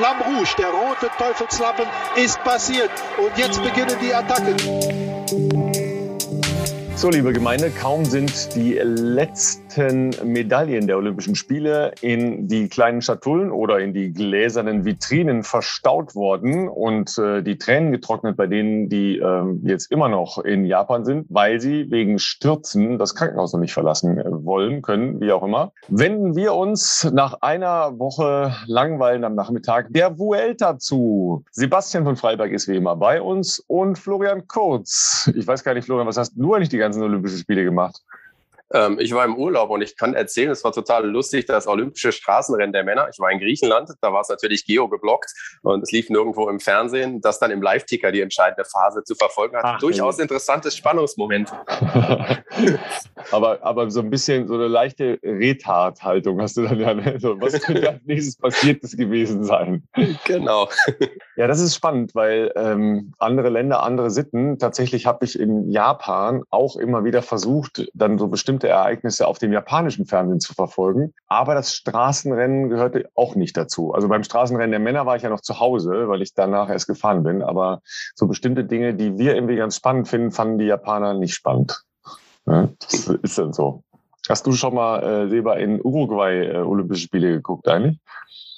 Flamme Rouge, der rote Teufelslappen, ist passiert. Und jetzt beginnen die Attacken. So, liebe Gemeinde, kaum sind die letzten Medaillen der Olympischen Spiele in die kleinen Schatullen oder in die gläsernen Vitrinen verstaut worden und äh, die Tränen getrocknet bei denen, die äh, jetzt immer noch in Japan sind, weil sie wegen Stürzen das Krankenhaus noch nicht verlassen äh, wollen, können, wie auch immer, wenden wir uns nach einer Woche Langweilen am Nachmittag der Vuelta zu. Sebastian von Freiberg ist wie immer bei uns und Florian Kurz. Ich weiß gar nicht, Florian, was hast du eigentlich die ganze ganzen Olympischen Spiele gemacht? Ähm, ich war im Urlaub und ich kann erzählen, es war total lustig, das Olympische Straßenrennen der Männer. Ich war in Griechenland, da war es natürlich geo geblockt und es lief nirgendwo im Fernsehen. Das dann im Live-Ticker die entscheidende Phase zu verfolgen hat. Ach, Durchaus nee. interessantes Spannungsmoment. aber, aber so ein bisschen so eine leichte Retard-Haltung hast du dann ja. Ne? So, was könnte als nächstes Passiertes gewesen sein? Genau. Ja, das ist spannend, weil ähm, andere Länder, andere Sitten. Tatsächlich habe ich in Japan auch immer wieder versucht, dann so bestimmte bestimmte Ereignisse auf dem japanischen Fernsehen zu verfolgen. Aber das Straßenrennen gehörte auch nicht dazu. Also beim Straßenrennen der Männer war ich ja noch zu Hause, weil ich danach erst gefahren bin. Aber so bestimmte Dinge, die wir irgendwie ganz spannend finden, fanden die Japaner nicht spannend. Das ist dann so. Hast du schon mal, äh, Seba, in Uruguay äh, Olympische Spiele geguckt eigentlich?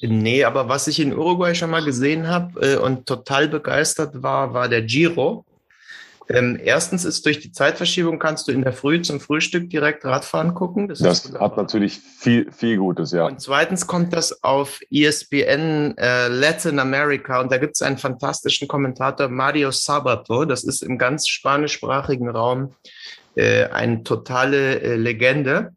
Nee, aber was ich in Uruguay schon mal gesehen habe äh, und total begeistert war, war der Giro. Ähm, erstens ist durch die Zeitverschiebung kannst du in der Früh zum Frühstück direkt Radfahren gucken. Das, das hat natürlich viel, viel Gutes, ja. Und zweitens kommt das auf ESPN äh, Latin America und da gibt es einen fantastischen Kommentator, Mario Sabato. Das ist im ganz spanischsprachigen Raum äh, eine totale äh, Legende.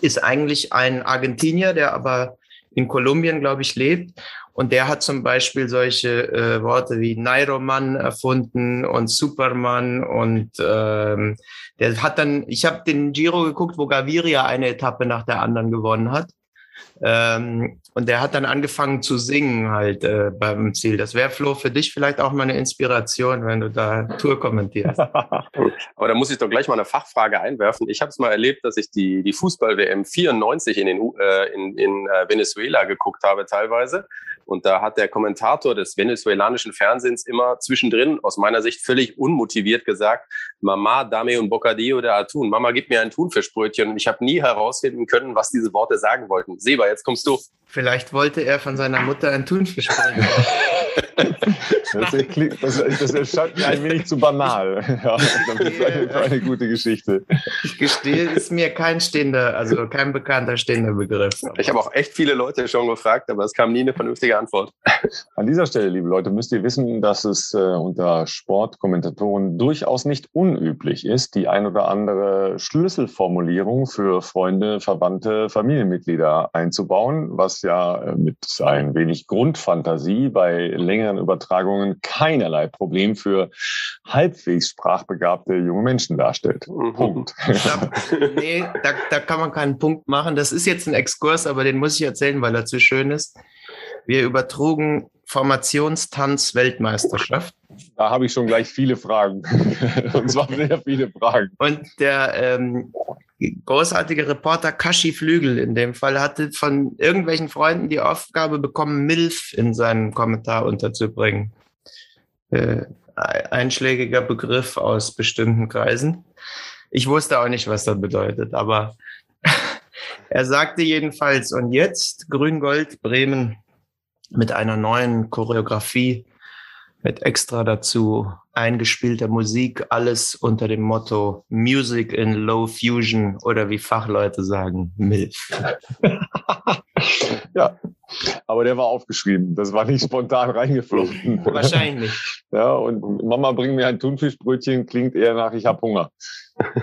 Ist eigentlich ein Argentinier, der aber in Kolumbien, glaube ich, lebt. Und der hat zum Beispiel solche äh, Worte wie Nairoman erfunden und Superman und ähm, der hat dann, ich habe den Giro geguckt, wo Gaviria eine Etappe nach der anderen gewonnen hat. Ähm, und der hat dann angefangen zu singen halt äh, beim Ziel. Das wäre, Flo, für dich vielleicht auch mal eine Inspiration, wenn du da Tour kommentierst. Aber da muss ich doch gleich mal eine Fachfrage einwerfen. Ich habe es mal erlebt, dass ich die, die Fußball-WM 94 in, den, äh, in, in äh, Venezuela geguckt habe teilweise. Und da hat der Kommentator des venezuelanischen Fernsehens immer zwischendrin, aus meiner Sicht völlig unmotiviert gesagt, Mama, dame un bocadillo de atún. Mama, gib mir ein Thunfischbrötchen. Und ich habe nie herausfinden können, was diese Worte sagen wollten. Seba, jetzt kommst du. Vielleicht wollte er von seiner Mutter ein Thunfisch bringen. Das, das, das erscheint mir ein wenig zu banal. Ja, das ist eine, eine, gute Geschichte. Ich gestehe, ist mir kein stehender, also kein bekannter stehender Begriff. Ich habe auch echt viele Leute schon gefragt, aber es kam nie eine vernünftige Antwort. An dieser Stelle, liebe Leute, müsst ihr wissen, dass es äh, unter Sportkommentatoren durchaus nicht unüblich ist, die ein oder andere Schlüsselformulierung für Freunde, Verwandte, Familienmitglieder einzubauen, was ja äh, mit ein wenig Grundfantasie bei längeren Übertragungen keinerlei Problem für halbwegs sprachbegabte junge Menschen darstellt. Mhm. Punkt. Da, nee, da, da kann man keinen Punkt machen. Das ist jetzt ein Exkurs, aber den muss ich erzählen, weil er zu schön ist. Wir übertrugen Formationstanz-Weltmeisterschaft. Da habe ich schon gleich viele Fragen. Und zwar sehr viele Fragen. Und der ähm, großartige Reporter Kashi Flügel in dem Fall hatte von irgendwelchen Freunden die Aufgabe bekommen, MILF in seinen Kommentar unterzubringen. Äh, einschlägiger Begriff aus bestimmten Kreisen. Ich wusste auch nicht, was das bedeutet, aber er sagte jedenfalls, und jetzt Grün-Gold Bremen mit einer neuen Choreografie, mit extra dazu eingespielter Musik, alles unter dem Motto Music in Low Fusion oder wie Fachleute sagen, MILF. ja, aber der war aufgeschrieben. Das war nicht spontan reingeflogen. Wahrscheinlich. Ja, und Mama bring mir ein Thunfischbrötchen klingt eher nach, ich hab Hunger.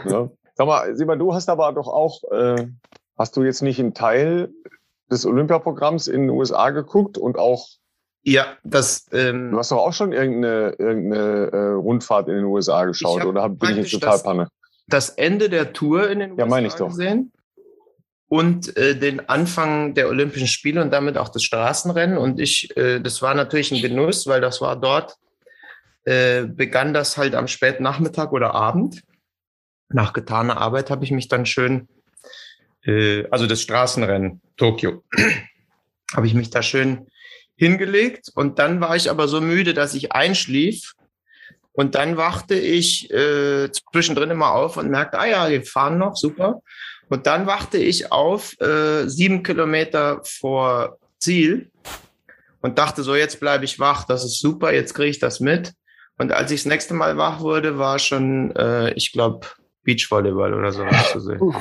Ja. Sag mal, Siba, du hast aber doch auch, äh, hast du jetzt nicht einen Teil des Olympiaprogramms in den USA geguckt und auch ja, das. Ähm, du hast doch auch schon irgendeine, irgendeine äh, Rundfahrt in den USA geschaut, oder bin ich jetzt total das, panne? Das Ende der Tour in den ja, USA ich doch. gesehen und äh, den Anfang der Olympischen Spiele und damit auch das Straßenrennen. Und ich, äh, das war natürlich ein Genuss, weil das war dort, äh, begann das halt am späten Nachmittag oder Abend. Nach getaner Arbeit habe ich mich dann schön, äh, also das Straßenrennen Tokio, habe ich mich da schön hingelegt und dann war ich aber so müde, dass ich einschlief. Und dann wachte ich äh, zwischendrin immer auf und merkte, ah ja, wir fahren noch, super. Und dann wachte ich auf, äh, sieben Kilometer vor Ziel und dachte so, jetzt bleibe ich wach, das ist super, jetzt kriege ich das mit. Und als ich das nächste Mal wach wurde, war schon, äh, ich glaube, Beachvolleyball oder sowas zu sehen.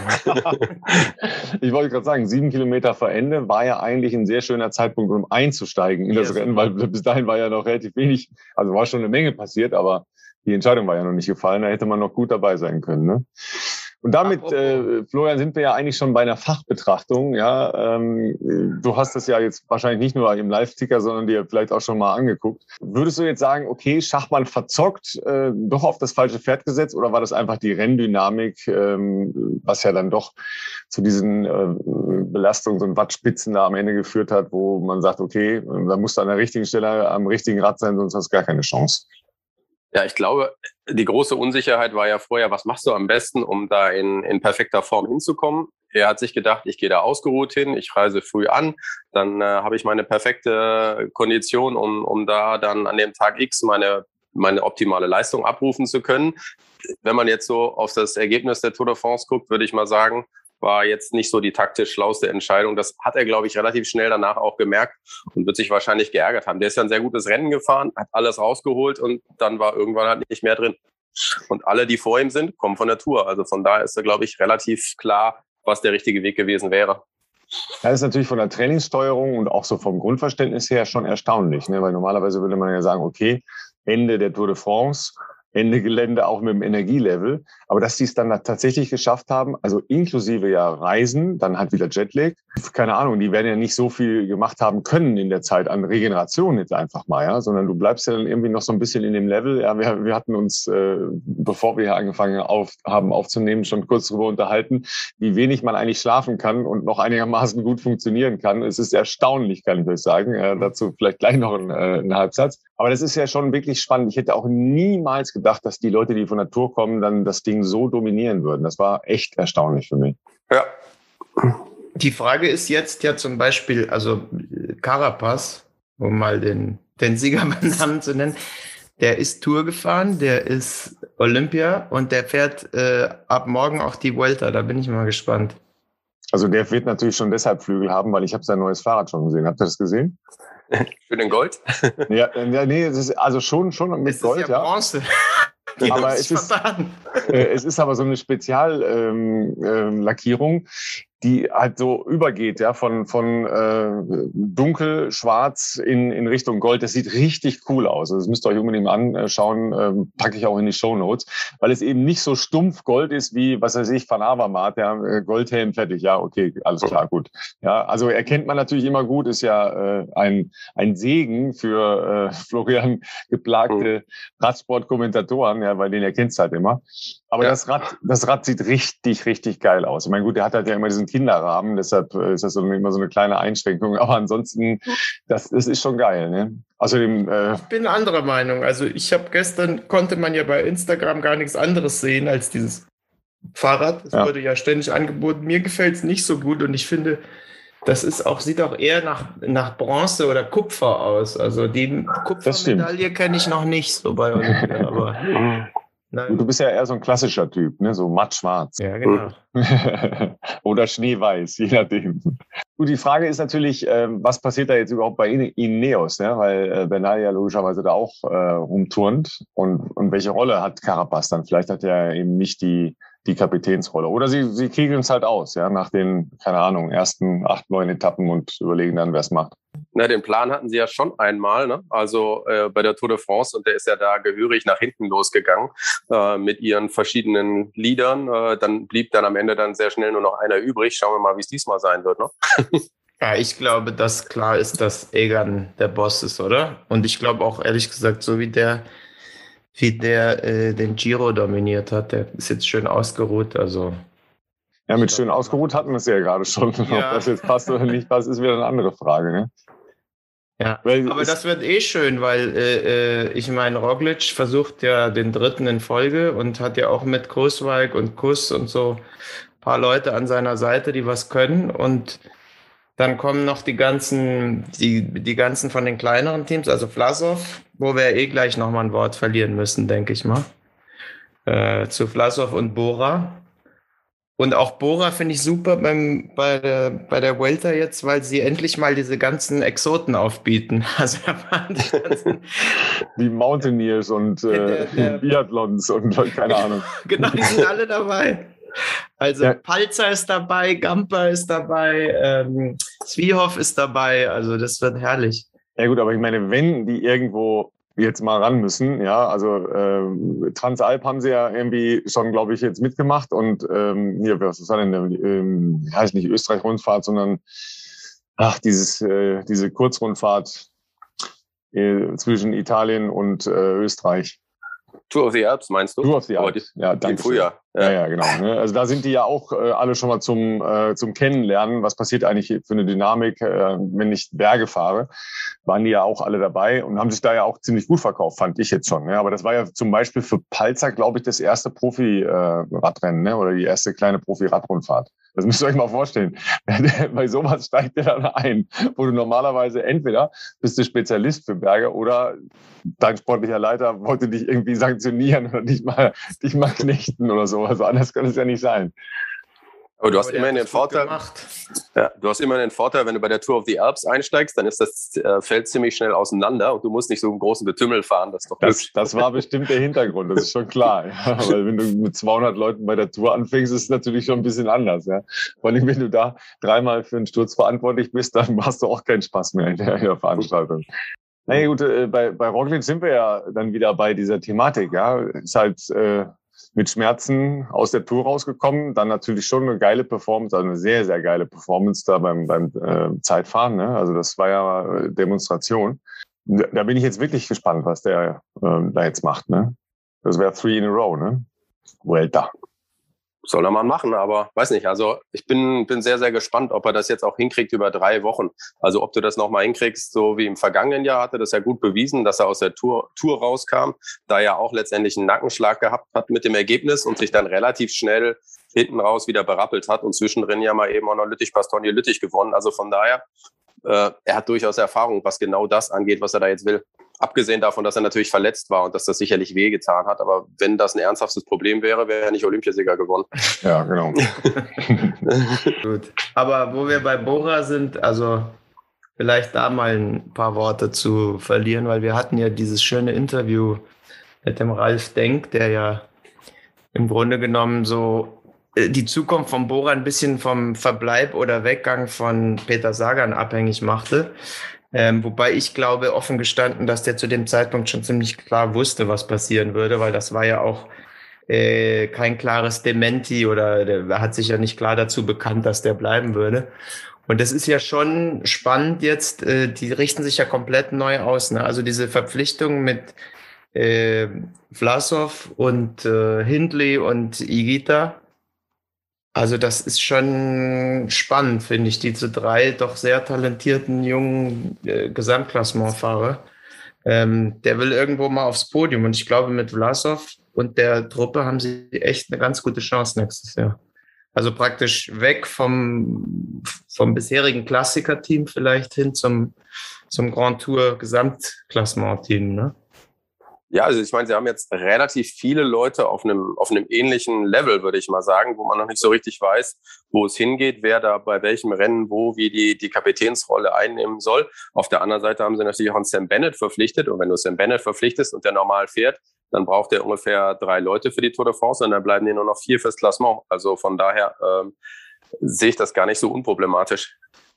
ich wollte gerade sagen, sieben Kilometer vor Ende war ja eigentlich ein sehr schöner Zeitpunkt, um einzusteigen in das Rennen, weil bis dahin war ja noch relativ wenig, also war schon eine Menge passiert, aber die Entscheidung war ja noch nicht gefallen, da hätte man noch gut dabei sein können. Ne? Und damit, äh, Florian, sind wir ja eigentlich schon bei einer Fachbetrachtung. Ja, ähm, du hast es ja jetzt wahrscheinlich nicht nur im Live-Ticker, sondern dir vielleicht auch schon mal angeguckt. Würdest du jetzt sagen, okay, Schachmann verzockt, äh, doch auf das falsche Pferd gesetzt, oder war das einfach die Renndynamik, ähm, was ja dann doch zu diesen äh, Belastungen und Wattspitzen da am Ende geführt hat, wo man sagt, okay, da musst du an der richtigen Stelle am richtigen Rad sein, sonst hast du gar keine Chance. Ja, ich glaube, die große Unsicherheit war ja vorher, was machst du am besten, um da in, in perfekter Form hinzukommen? Er hat sich gedacht, ich gehe da ausgeruht hin, ich reise früh an, dann äh, habe ich meine perfekte Kondition, um, um da dann an dem Tag X meine, meine optimale Leistung abrufen zu können. Wenn man jetzt so auf das Ergebnis der Tour de France guckt, würde ich mal sagen, war jetzt nicht so die taktisch schlauste Entscheidung. Das hat er, glaube ich, relativ schnell danach auch gemerkt und wird sich wahrscheinlich geärgert haben. Der ist ja ein sehr gutes Rennen gefahren, hat alles rausgeholt und dann war irgendwann halt nicht mehr drin. Und alle, die vor ihm sind, kommen von der Tour. Also von daher ist er, glaube ich, relativ klar, was der richtige Weg gewesen wäre. Das ist natürlich von der Trainingssteuerung und auch so vom Grundverständnis her schon erstaunlich, ne? weil normalerweise würde man ja sagen, okay, Ende der Tour de France, Ende Gelände auch mit dem Energielevel. Aber dass die es dann tatsächlich geschafft haben, also inklusive ja Reisen, dann halt wieder Jetlag. Keine Ahnung, die werden ja nicht so viel gemacht haben können in der Zeit an Regeneration jetzt einfach mal, ja, sondern du bleibst ja dann irgendwie noch so ein bisschen in dem Level. Ja, wir, wir hatten uns, äh, bevor wir hier angefangen auf, haben aufzunehmen, schon kurz darüber unterhalten, wie wenig man eigentlich schlafen kann und noch einigermaßen gut funktionieren kann. Es ist erstaunlich, kann ich euch sagen. Äh, dazu vielleicht gleich noch ein, äh, ein Halbsatz. Aber das ist ja schon wirklich spannend. Ich hätte auch niemals gedacht, dass die Leute, die von der Tour kommen, dann das Ding so dominieren würden. Das war echt erstaunlich für mich. Ja. Die Frage ist jetzt ja zum Beispiel, also Carapaz, um mal den, den Sieger beim Namen zu nennen, der ist Tour gefahren, der ist Olympia und der fährt äh, ab morgen auch die Vuelta. Da bin ich mal gespannt. Also der wird natürlich schon deshalb Flügel haben, weil ich habe sein neues Fahrrad schon gesehen. Habt ihr das gesehen? Für den Gold? ja, ja, nee, es ist also schon, schon mit es Gold, ist ja. Bronze. Ja. aber es ist, äh, es ist aber so eine Speziallackierung, ähm, ähm, die halt so übergeht, ja, von, von äh, dunkel, schwarz in, in Richtung Gold. Das sieht richtig cool aus. Also das müsst ihr euch unbedingt anschauen, ähm, packe ich auch in die Show Notes, weil es eben nicht so stumpf Gold ist wie, was weiß ich, Van Avermaet, ja, äh, Goldhelm fertig, ja, okay, alles klar, gut. Ja, also erkennt man natürlich immer gut, ist ja äh, ein, ein Segen für äh, Florian geplagte. Radsport-Kommentatoren, ja, weil den erkennt halt immer. Aber ja. das Rad, das Rad sieht richtig, richtig geil aus. Ich meine, gut, der hat halt ja immer diesen Kinderrahmen, deshalb äh, ist das so, immer so eine kleine Einschränkung. Aber ansonsten, das, das ist schon geil. Ne? Außerdem. Äh ich bin anderer Meinung. Also ich habe gestern konnte man ja bei Instagram gar nichts anderes sehen als dieses Fahrrad. Das ja. wurde ja ständig angeboten. Mir gefällt es nicht so gut und ich finde, das ist auch, sieht auch eher nach, nach Bronze oder Kupfer aus. Also die Kupfermedaille kenne ich noch nicht so bei aber. Nein. Du bist ja eher so ein klassischer Typ, ne? so matt-schwarz. Ja, genau. Oder schneeweiß, je nachdem. Gut, die Frage ist natürlich, ähm, was passiert da jetzt überhaupt bei Ineos, ja? weil äh, Bernal ja logischerweise da auch äh, rumturnt. Und, und welche Rolle hat Carapaz dann? Vielleicht hat er eben nicht die, die Kapitänsrolle. Oder sie, sie kriegen es halt aus, ja, nach den, keine Ahnung, ersten acht, neun Etappen und überlegen dann, wer es macht. Na, den Plan hatten sie ja schon einmal, ne? also äh, bei der Tour de France und der ist ja da gehörig nach hinten losgegangen äh, mit ihren verschiedenen Liedern. Äh, dann blieb dann am Ende dann sehr schnell nur noch einer übrig. Schauen wir mal, wie es diesmal sein wird. Ne? ja, ich glaube, dass klar ist, dass Egan der Boss ist, oder? Und ich glaube auch ehrlich gesagt, so wie der wie der äh, den Giro dominiert hat. Der ist jetzt schön ausgeruht. Also ja, mit schön ausgeruht hatten wir es ja gerade schon. Ja. Ob das jetzt passt oder nicht passt, ist wieder eine andere Frage. Ne? Ja, weil aber das wird eh schön, weil äh, äh, ich meine, Roglic versucht ja den dritten in Folge und hat ja auch mit Kussweig und Kuss und so ein paar Leute an seiner Seite, die was können. Und Dann kommen noch die ganzen, die, die ganzen von den kleineren Teams, also Vlasov, wo wir eh gleich nochmal ein Wort verlieren müssen, denke ich mal. Äh, zu Vlasov und Bora. Und auch Bora finde ich super beim, bei, der, bei der Welter jetzt, weil sie endlich mal diese ganzen Exoten aufbieten. Also da waren die, ganzen die Mountaineers und äh, der, der, Biathlons und keine Ahnung. Genau, die sind alle dabei. Also ja. Palzer ist dabei, Gamper ist dabei, ähm, Zwiehoff ist dabei. Also das wird herrlich. Ja gut, aber ich meine, wenn die irgendwo jetzt mal ran müssen, ja, also äh, Transalp haben sie ja irgendwie schon, glaube ich, jetzt mitgemacht und ähm, hier, was war denn, ähm, heißt nicht Österreich-Rundfahrt, sondern ach, dieses, äh, diese Kurzrundfahrt äh, zwischen Italien und äh, Österreich. Tour of the Alps meinst du? Tour of the Alps, ja, danke. Im Frühjahr. Ja, ja, genau. Ne? Also da sind die ja auch äh, alle schon mal zum, äh, zum Kennenlernen. Was passiert eigentlich für eine Dynamik, äh, wenn ich Berge fahre? Waren die ja auch alle dabei und haben sich da ja auch ziemlich gut verkauft, fand ich jetzt schon. Ne? Aber das war ja zum Beispiel für Palzer, glaube ich, das erste Profi-Radrennen äh, ne? oder die erste kleine Profi-Radrundfahrt. Das müsst ihr euch mal vorstellen. Bei sowas steigt der dann ein, wo du normalerweise entweder bist du Spezialist für Berge oder dein sportlicher Leiter wollte dich irgendwie sanktionieren oder dich mal, dich mal knechten oder so. Also anders kann es ja nicht sein. Aber du hast immerhin den Vorteil. Ja, du hast immerhin den Vorteil, wenn du bei der Tour of the Alps einsteigst, dann ist das äh, Feld ziemlich schnell auseinander und du musst nicht so einen großen Getümmel fahren. Das, doch das, das war bestimmt der Hintergrund, das ist schon klar. Ja, weil wenn du mit 200 Leuten bei der Tour anfängst, ist es natürlich schon ein bisschen anders. Ja. Vor allem, wenn du da dreimal für einen Sturz verantwortlich bist, dann hast du auch keinen Spaß mehr in der, in der Veranstaltung. Naja gut, äh, bei, bei Roglic sind wir ja dann wieder bei dieser Thematik. Ja, ist halt äh, mit Schmerzen aus der Tour rausgekommen. Dann natürlich schon eine geile Performance, also eine sehr, sehr geile Performance da beim, beim äh, Zeitfahren. Ne? Also das war ja Demonstration. Da bin ich jetzt wirklich gespannt, was der äh, da jetzt macht. Ne? Das wäre three in a row, ne? Vuelta soll er mal machen, aber weiß nicht. Also ich bin, bin sehr, sehr gespannt, ob er das jetzt auch hinkriegt über drei Wochen. Also ob du das nochmal hinkriegst, so wie im vergangenen Jahr hatte das ja gut bewiesen, dass er aus der Tour, Tour rauskam, da er auch letztendlich einen Nackenschlag gehabt hat mit dem Ergebnis und sich dann relativ schnell hinten raus wieder berappelt hat und zwischendrin ja mal eben auch noch Lüttich-Bastogne-Lüttich gewonnen. Also von daher, äh, er hat durchaus Erfahrung, was genau das angeht, was er da jetzt will. Abgesehen davon, dass er natürlich verletzt war und dass das sicherlich wehgetan hat. Aber wenn das ein ernsthaftes Problem wäre, wäre er nicht Olympiasieger gewonnen. Ja, genau. Gut. Aber wo wir bei Bora sind, also vielleicht da mal ein paar Worte zu verlieren, weil wir hatten ja dieses schöne Interview mit dem Ralf Denk, der ja im Grunde genommen so äh, die Zukunft von Bora ein bisschen vom Verbleib oder Weggang von Peter Sagan abhängig machte. Ähm, wobei ich glaube, offen gestanden, dass der zu dem Zeitpunkt schon ziemlich klar wusste, was passieren würde, weil das war ja auch äh, kein klares Dementi oder der hat sich ja nicht klar dazu bekannt, dass der bleiben würde. Und das ist ja schon spannend jetzt, äh, die richten sich ja komplett neu aus. Ne? Also diese Verpflichtung mit äh, Vlasov und äh, Hindley und Igita, also das ist schon spannend, finde ich, diese drei doch sehr talentierten jungen äh, Gesamtklassementfahrer. Ähm, der will irgendwo mal aufs Podium und ich glaube, mit Vlasov und der Truppe haben sie echt eine ganz gute Chance nächstes Jahr. Also praktisch weg vom, vom bisherigen Klassiker-Team vielleicht hin zum, zum Grand Tour Gesamtklassement-Team. Ne? Ja, also ich meine, sie haben jetzt relativ viele Leute auf einem, auf einem ähnlichen Level, würde ich mal sagen, wo man noch nicht so richtig weiß, wo es hingeht, wer da bei welchem Rennen wo wie die, die Kapitänsrolle einnehmen soll. Auf der anderen Seite haben sie natürlich auch einen Sam Bennett verpflichtet. Und wenn du Sam Bennett verpflichtest und der normal fährt, dann braucht er ungefähr drei Leute für die Tour de France und dann bleiben dir nur noch vier fürs Klassement. Also von daher ähm, sehe ich das gar nicht so unproblematisch.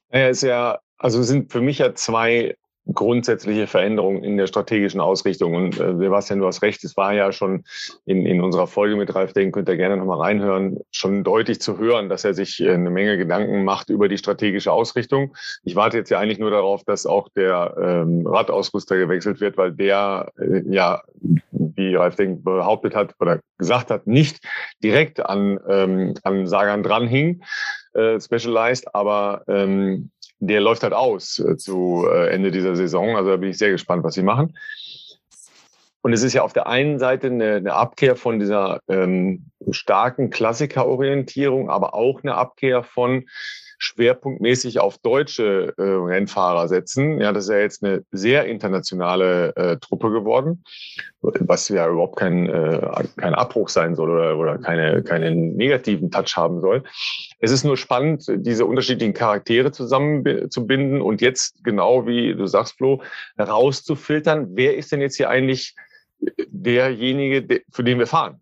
Naja, ist ja, also sind für mich ja zwei grundsätzliche Veränderungen in der strategischen Ausrichtung. Und äh, Sebastian, du hast recht, es war ja schon in, in unserer Folge mit Ralf Denk, könnt ihr gerne nochmal reinhören, schon deutlich zu hören, dass er sich äh, eine Menge Gedanken macht über die strategische Ausrichtung. Ich warte jetzt ja eigentlich nur darauf, dass auch der ähm, Radausrüster gewechselt wird, weil der äh, ja, wie Ralf Denk behauptet hat oder gesagt hat, nicht direkt an, ähm, an Sagan dranhing, äh, Specialized, aber ähm, der läuft halt aus äh, zu äh, Ende dieser Saison. Also da bin ich sehr gespannt, was sie machen. Und es ist ja auf der einen Seite eine, eine Abkehr von dieser ähm, starken Klassikerorientierung, aber auch eine Abkehr von schwerpunktmäßig auf deutsche äh, Rennfahrer setzen. Ja, das ist ja jetzt eine sehr internationale äh, Truppe geworden, was ja überhaupt kein, äh, kein Abbruch sein soll oder, oder keine, keinen negativen Touch haben soll. Es ist nur spannend, diese unterschiedlichen Charaktere zusammenzubinden und jetzt genau wie du sagst, Flo, herauszufiltern, wer ist denn jetzt hier eigentlich derjenige, für den wir fahren?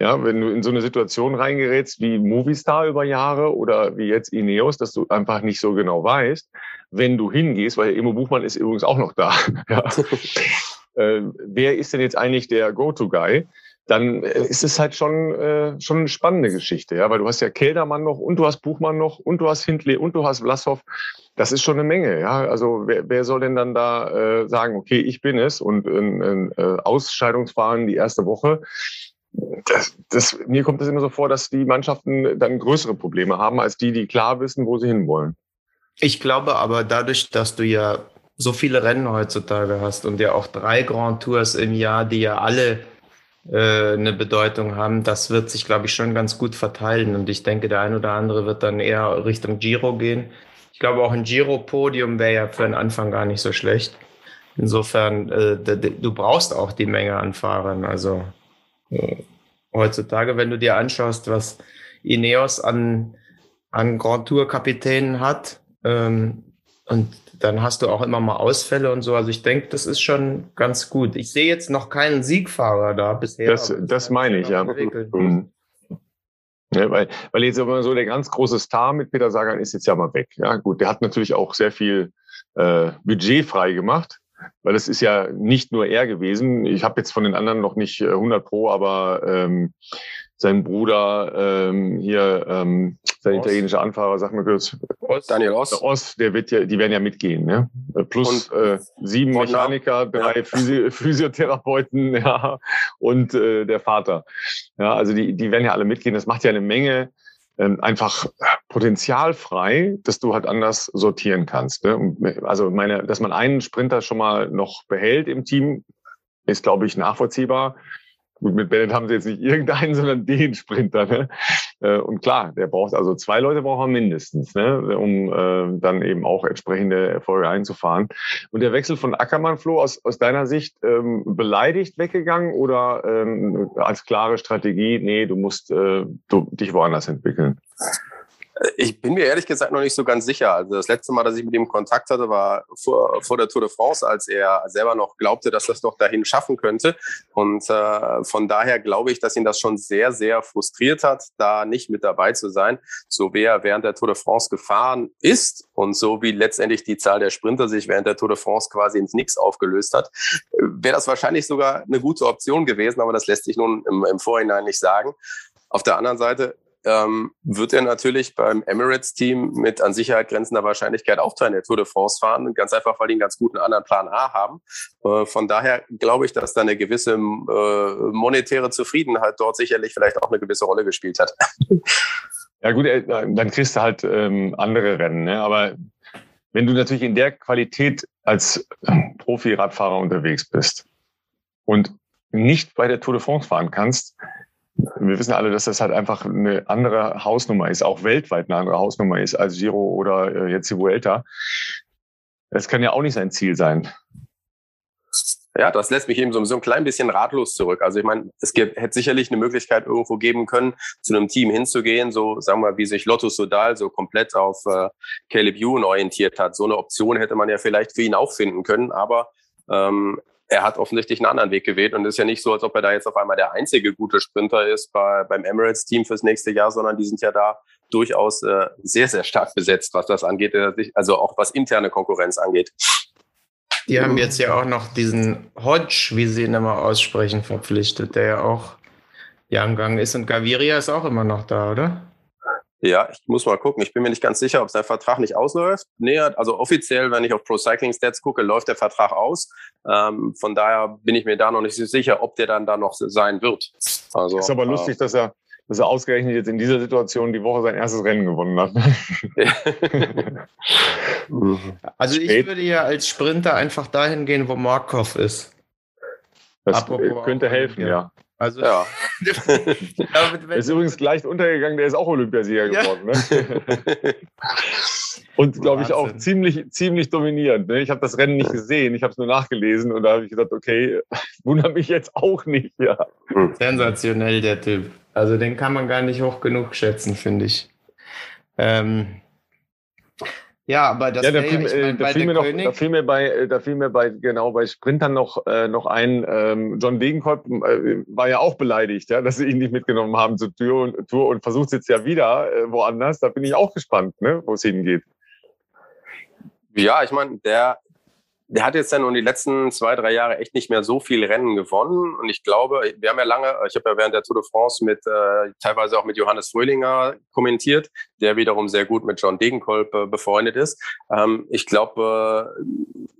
Ja, wenn du in so eine Situation reingerätst wie Movistar über Jahre oder wie jetzt Ineos, dass du einfach nicht so genau weißt, wenn du hingehst, weil Emo Buchmann ist übrigens auch noch da. ja. äh, wer ist denn jetzt eigentlich der Go-To-Guy? Dann äh, ist es halt schon, äh, schon eine spannende Geschichte, ja, weil du hast ja Keldermann noch und du hast Buchmann noch und du hast Hindley und du hast Vlasov. Das ist schon eine Menge, ja. Also wer, wer soll denn dann da äh, sagen, okay, ich bin es und ein, ein äh, Ausscheidungsfahren die erste Woche, das, das, mir kommt es immer so vor, dass die Mannschaften dann größere Probleme haben, als die, die klar wissen, wo sie hinwollen. Ich glaube aber dadurch, dass du ja so viele Rennen heutzutage hast und ja auch drei Grand Tours im Jahr, die ja alle äh, eine Bedeutung haben, das wird sich, glaube ich, schon ganz gut verteilen. Und ich denke, der ein oder andere wird dann eher Richtung Giro gehen. Ich glaube, auch ein Giro-Podium wäre ja für den Anfang gar nicht so schlecht. Insofern, äh, du brauchst auch die Menge an Fahrern. Also heutzutage, wenn du dir anschaust, was Ineos an, an Grand Tour Kapitänen hat, ähm, und dann hast du auch immer mal Ausfälle und so. Also ich denke, das ist schon ganz gut. Ich sehe jetzt noch keinen Siegfahrer da bisher. Das, das meine ich, ja. Mhm. Ja, weil, weil jetzt immer so der ganz große Star mit Peter Sagan ist jetzt ja mal weg. Ja, gut, der hat natürlich auch sehr viel äh, Budget frei gemacht weil es ist ja nicht nur er gewesen. Ich habe jetzt von den anderen noch nicht 100 äh, Pro, aber ähm, sein Bruder ähm, hier, ähm, sein Ost. italienischer Anfahrer, sag mal kurz, Ost. Daniel Ost. Der Ost, der wird ja, die werden ja mitgehen, ne? Plus äh, sieben Mechaniker, drei ja. Physi Physiotherapeuten, ja, und äh, der Vater. Ja, also die, die werden ja alle mitgehen. Das macht ja eine Menge einfach Potenzial frei, dass du halt anders sortieren kannst. Ne? Also meine, dass man einen Sprinter schon mal noch behält im Team, ist, glaube ich, nachvollziehbar. Gut, mit Bennett haben sie jetzt nicht irgendeinen, sondern den Sprinter. Ne? Äh, und klar, der braucht also zwei Leute braucht er mindestens, ne? um äh, dann eben auch entsprechende Erfolge einzufahren. Und der Wechsel von Ackermann, Flo, aus, aus deiner Sicht ähm, beleidigt weggegangen oder ähm, als klare Strategie, nee, du musst äh, du, dich woanders entwickeln? Ich bin mir ehrlich gesagt noch nicht so ganz sicher. Also das letzte Mal, dass ich mit ihm Kontakt hatte, war vor, vor der Tour de France, als er selber noch glaubte, dass das doch dahin schaffen könnte. Und äh, von daher glaube ich, dass ihn das schon sehr, sehr frustriert hat, da nicht mit dabei zu sein. So wie er während der Tour de France gefahren ist und so wie letztendlich die Zahl der Sprinter sich während der Tour de France quasi ins Nix aufgelöst hat, wäre das wahrscheinlich sogar eine gute Option gewesen, aber das lässt sich nun im, im Vorhinein nicht sagen. Auf der anderen Seite ähm, wird er natürlich beim Emirates-Team mit an Sicherheit grenzender Wahrscheinlichkeit auch Teil der Tour de France fahren. Ganz einfach, weil die einen ganz guten anderen Plan A haben. Äh, von daher glaube ich, dass da eine gewisse äh, monetäre Zufriedenheit dort sicherlich vielleicht auch eine gewisse Rolle gespielt hat. Ja gut, äh, dann kriegst du halt ähm, andere Rennen. Ne? Aber wenn du natürlich in der Qualität als Profi-Radfahrer unterwegs bist und nicht bei der Tour de France fahren kannst, wir wissen alle, dass das halt einfach eine andere Hausnummer ist, auch weltweit eine andere Hausnummer ist als Giro oder äh, jetzt die Vuelta. Das kann ja auch nicht sein Ziel sein. Ja, das lässt mich eben so, ein klein bisschen ratlos zurück. Also ich meine, es gibt, hätte sicherlich eine Möglichkeit irgendwo geben können, zu einem Team hinzugehen, so sagen wir, wie sich Lotto Sodal so komplett auf äh, Caleb Ewan orientiert hat. So eine Option hätte man ja vielleicht für ihn auch finden können, aber ähm, er hat offensichtlich einen anderen Weg gewählt und es ist ja nicht so, als ob er da jetzt auf einmal der einzige gute Sprinter ist bei, beim Emirates-Team fürs nächste Jahr, sondern die sind ja da durchaus äh, sehr, sehr stark besetzt, was das angeht, äh, also auch was interne Konkurrenz angeht. Die haben jetzt ja auch noch diesen Hodge, wie sie ihn immer aussprechen, verpflichtet, der ja auch ja am Gang ist und Gaviria ist auch immer noch da, oder? Ja, ich muss mal gucken. Ich bin mir nicht ganz sicher, ob sein Vertrag nicht ausläuft. Nee, also offiziell, wenn ich auf Pro Cycling Stats gucke, läuft der Vertrag aus. Ähm, von daher bin ich mir da noch nicht so sicher, ob der dann da noch sein wird. Also, ist aber äh, lustig, dass er, dass er ausgerechnet jetzt in dieser Situation die Woche sein erstes Rennen gewonnen hat. also ich würde ja als Sprinter einfach dahin gehen, wo Markov ist. Das Apropos könnte helfen, ja. Also, Ja. Der ist übrigens gleich untergegangen, der ist auch Olympiasieger Ja. geworden. Ne? Und glaube ich auch ziemlich, ziemlich dominierend. Ne? Ich habe das Rennen nicht gesehen, ich habe es nur nachgelesen und da habe ich gedacht, okay, wundert mich jetzt auch nicht. Ja. Sensationell, der Typ. Also den kann man gar nicht hoch genug schätzen, finde ich. Ähm, ja, aber das ja, da fiel, ich äh, mein, da bei fiel der mir noch, König, da fiel mir bei, äh, da fiel mir bei, genau, bei Sprintern noch, äh, noch ein, ähm, John Degenkolb äh, war ja auch beleidigt, ja, dass sie ihn nicht mitgenommen haben zur Tour und, Tour und versucht es jetzt ja wieder äh, woanders. Da bin ich auch gespannt, ne, wo es hingeht. Ja, ich meine, der, der hat jetzt ja nun die letzten zwei, drei Jahre echt nicht mehr so viel Rennen gewonnen. Und ich glaube, wir haben ja lange, ich habe ja während der Tour de France mit äh, teilweise auch mit Johannes Fröhlinger kommentiert, der wiederum sehr gut mit John Degenkolb äh, befreundet ist. Ähm, ich glaube, äh,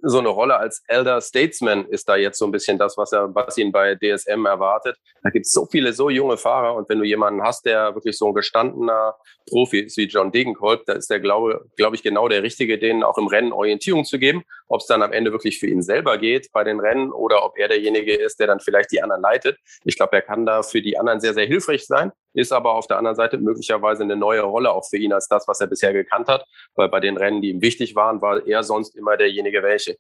so eine Rolle als Elder Statesman ist da jetzt so ein bisschen das, was er, was ihn bei DSM erwartet. Da gibt es so viele, so junge Fahrer und wenn du jemanden hast, der wirklich so ein gestandener Profi ist wie John Degenkolb, da ist der, glaube, glaube ich, genau der Richtige, denen auch im Rennen Orientierung zu geben. Ob es dann am Ende wirklich für ihn selber geht bei den Rennen oder ob er derjenige ist, der dann vielleicht die anderen leitet. Ich glaube, er kann da für die anderen sehr, sehr hilfreich sein, ist aber auf der anderen Seite möglicherweise eine neue Rolle auch für ihn als das, was er bisher gekannt hat, weil bei den Rennen, die ihm wichtig waren, war er sonst immer derjenige welche.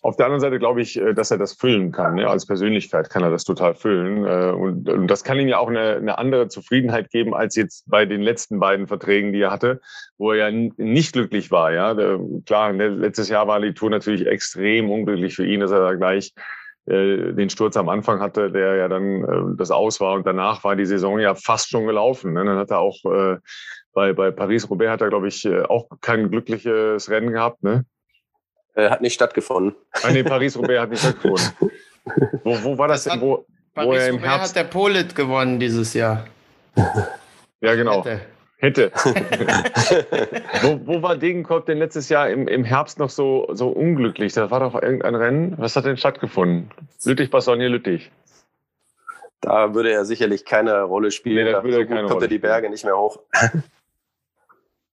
Auf der anderen Seite glaube ich, äh, dass er das füllen kann. Ne? Als Persönlichkeit kann er das total füllen. äh, Und, das kann ihm ja auch eine, eine andere Zufriedenheit geben als jetzt bei den letzten beiden Verträgen, die er hatte, wo er ja nicht glücklich war. Ja, klar, ne, letztes Jahr war die Tour natürlich extrem unglücklich für ihn, dass er da gleich äh, den Sturz am Anfang hatte, der ja dann äh, das aus war und danach war die Saison ja fast schon gelaufen. Ne? Dann hat er auch äh, bei, bei Paris-Roubaix hat er, glaube ich, äh, auch kein glückliches Rennen gehabt. Ne? Äh, hat nicht stattgefunden. Ah, nee, Paris-Roubaix hat nicht stattgefunden. Wo, wo war das, Das denn? Wo, Paris-Roubaix hat der Polit gewonnen dieses Jahr. Ja, genau. Hätte. Hätte. wo, wo war Degenkolb denn letztes Jahr im, im Herbst noch so, so unglücklich? Da war doch irgendein Rennen. Was hat denn stattgefunden? Lüttich, Bastogne, Lüttich. Da würde er sicherlich keine Rolle spielen. Nee, da würde er so keine kommt Rolle er die Berge nicht mehr hoch.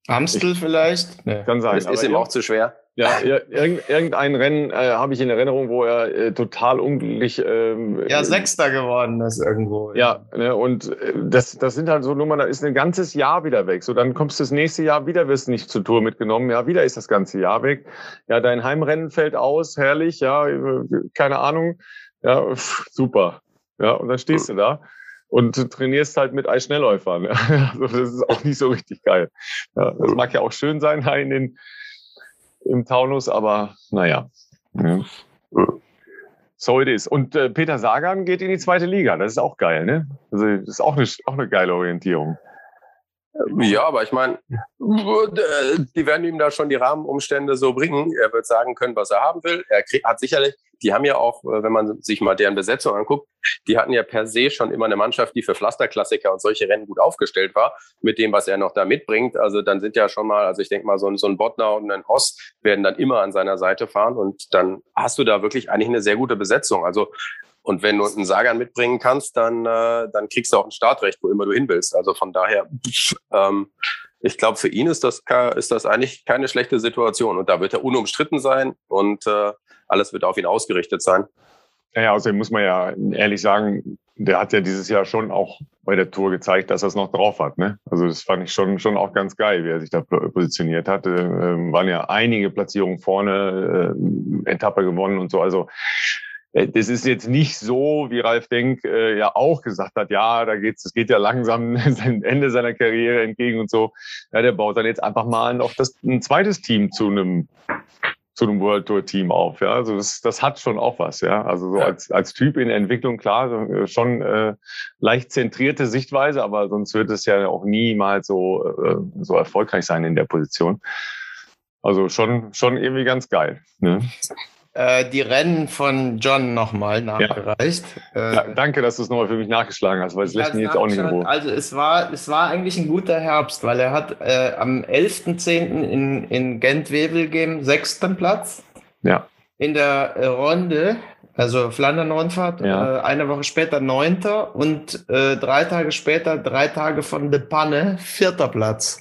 Amstel vielleicht? Nee. Kann sein. Das ist ihm auch zu schwer. Ja, ir- irgend- irgendein Rennen äh, habe ich in Erinnerung, wo er äh, total unglücklich. Ähm, Ja, Sechster geworden ist irgendwo. Ja, ne, und äh, das, das sind halt so Nummern, da ist ein ganzes Jahr wieder weg. So, dann kommst du das nächste Jahr wieder, wirst nicht zur Tour mitgenommen. Ja, wieder ist das ganze Jahr weg. Ja, dein Heimrennen fällt aus, herrlich, ja, keine Ahnung. Ja, pff, super. Ja, und dann stehst du da und du trainierst halt mit Eisschnellläufern. Ja. Also das ist auch nicht so richtig geil. Ja, das mag ja auch schön sein da in den, im Taunus, aber naja. Ja. So it is. Und äh, Peter Sagan geht in die zweite Liga. Das ist auch geil, ne? Also das ist auch eine, auch eine geile Orientierung. Ja, aber ich meine, die werden ihm da schon die Rahmenumstände so bringen. Er wird sagen können, was er haben will. Er hat sicherlich, die haben ja auch, äh, wenn man sich mal deren Besetzung anguckt, die hatten ja per se schon immer eine Mannschaft, die für Pflasterklassiker und solche Rennen gut aufgestellt war, mit dem, was er noch da mitbringt. Also dann sind ja schon mal, also ich denke mal, so ein, so ein Bottner und ein Hoss werden dann immer an seiner Seite fahren und dann hast du da wirklich eigentlich eine sehr gute Besetzung. Also und wenn du einen Sagan mitbringen kannst, dann, äh, dann kriegst du auch ein Startrecht, wo immer du hin willst. Also von daher, ähm, ich glaube, für ihn ist das, ist das eigentlich keine schlechte Situation. Und da wird er unumstritten sein und äh, alles wird auf ihn ausgerichtet sein. Naja, außerdem muss man ja ehrlich sagen, der hat ja dieses Jahr schon auch bei der Tour gezeigt, dass er es noch drauf hat. Ne? Also das fand ich schon, schon auch ganz geil, wie er sich da positioniert hat. Äh, waren ja einige Platzierungen vorne, äh, Etappe gewonnen und so. Also das ist jetzt nicht so, wie Ralf Denk äh, ja auch gesagt hat, ja, da geht's, es geht ja langsam sein Ende seiner Karriere entgegen und so. Ja, der baut dann jetzt einfach mal noch das, ein zweites Team zu einem zu einem World Tour Team auf. Ja, also das, das hat schon auch was. Ja, also so als als Typ in Entwicklung klar äh, schon äh, leicht zentrierte Sichtweise, aber sonst wird es ja auch niemals so äh, so erfolgreich sein in der Position. Also schon schon irgendwie ganz geil. Ne? Äh, die Rennen von John nochmal nachgereicht. Äh, Ja, danke, dass du es nochmal für mich nachgeschlagen hast, weil es lässt mich jetzt auch nicht in Ruhe. Also es war, es war eigentlich ein guter Herbst, weil er hat äh, am 11.10. in, in Gent-Wevelgem sechsten Platz. Ja. In der äh, Runde, also Flandern-Rundfahrt, Ja. äh, eine Woche später neunter und äh, drei Tage später, drei Tage von De Panne, vierter Platz.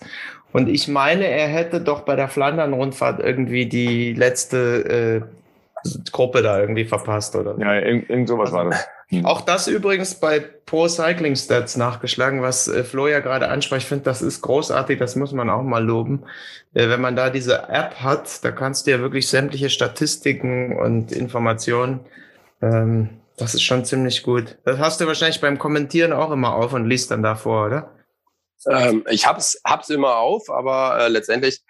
Und ich meine, er hätte doch bei der Flandern-Rundfahrt irgendwie die letzte äh, Gruppe da irgendwie verpasst oder so. Ja, irgend, irgend sowas Also, war das. Hm. Auch das übrigens bei Pro Cycling Stats nachgeschlagen, was äh, Flo ja gerade anspricht. Ich finde, das ist großartig, das muss man auch mal loben. Äh, wenn man da diese App hat, da kannst du ja wirklich sämtliche Statistiken und Informationen, ähm, das ist schon ziemlich gut. Das hast du wahrscheinlich beim Kommentieren auch immer auf und liest dann davor, oder? Ähm, ich hab's, hab's immer auf, aber äh, letztendlich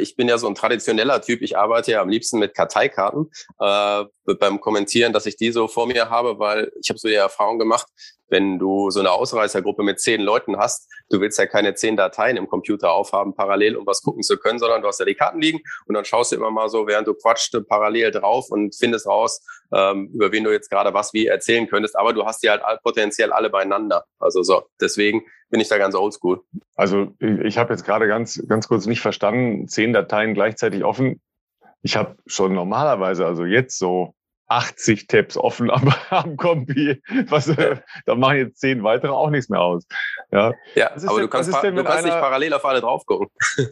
ich bin ja so ein traditioneller Typ. Ich arbeite ja am liebsten mit Karteikarten äh, beim Kommentieren, dass ich die so vor mir habe, weil ich habe so die Erfahrung gemacht, wenn du so eine Ausreißergruppe mit zehn Leuten hast, du willst ja keine zehn Dateien im Computer aufhaben parallel, um was gucken zu können, sondern du hast ja die Karten liegen und dann schaust du immer mal so, während du quatscht, parallel drauf und findest raus, ähm, über wen du jetzt gerade was wie erzählen könntest. Aber du hast die halt potenziell alle beieinander. Also so, deswegen bin ich da ganz oldschool. Also ich habe jetzt gerade ganz, ganz kurz nicht verstanden, zehn Dateien gleichzeitig offen. Ich habe schon normalerweise, also jetzt so 80 Tabs offen am, am Kompi. Was, äh, da machen jetzt zehn weitere auch nichts mehr aus. Ja, ja aber denn, du kannst, du kannst einer, nicht parallel auf alle drauf gucken.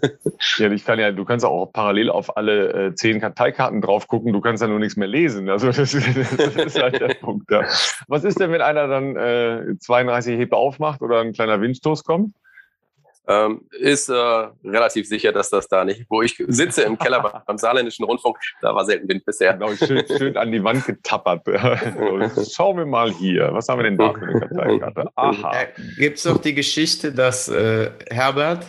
ja, ich kann ja, du kannst auch parallel auf alle äh, zehn Karteikaarten drauf gucken. Du kannst ja nur nichts mehr lesen. Also das, das ist halt der Punkt. Ja. Was ist denn, wenn einer dann äh, 32 Heber aufmacht oder ein kleiner Windstoß kommt? Ähm, ist äh, relativ sicher, dass das da nicht, wo ich sitze im Keller beim Saarländischen Rundfunk, da war selten Wind bisher. Genau, schön, schön an die Wand getappert. schauen wir mal hier, was haben wir denn da für eine Karteikarte? Aha. Äh, Gibt es doch die Geschichte, dass äh, Herbert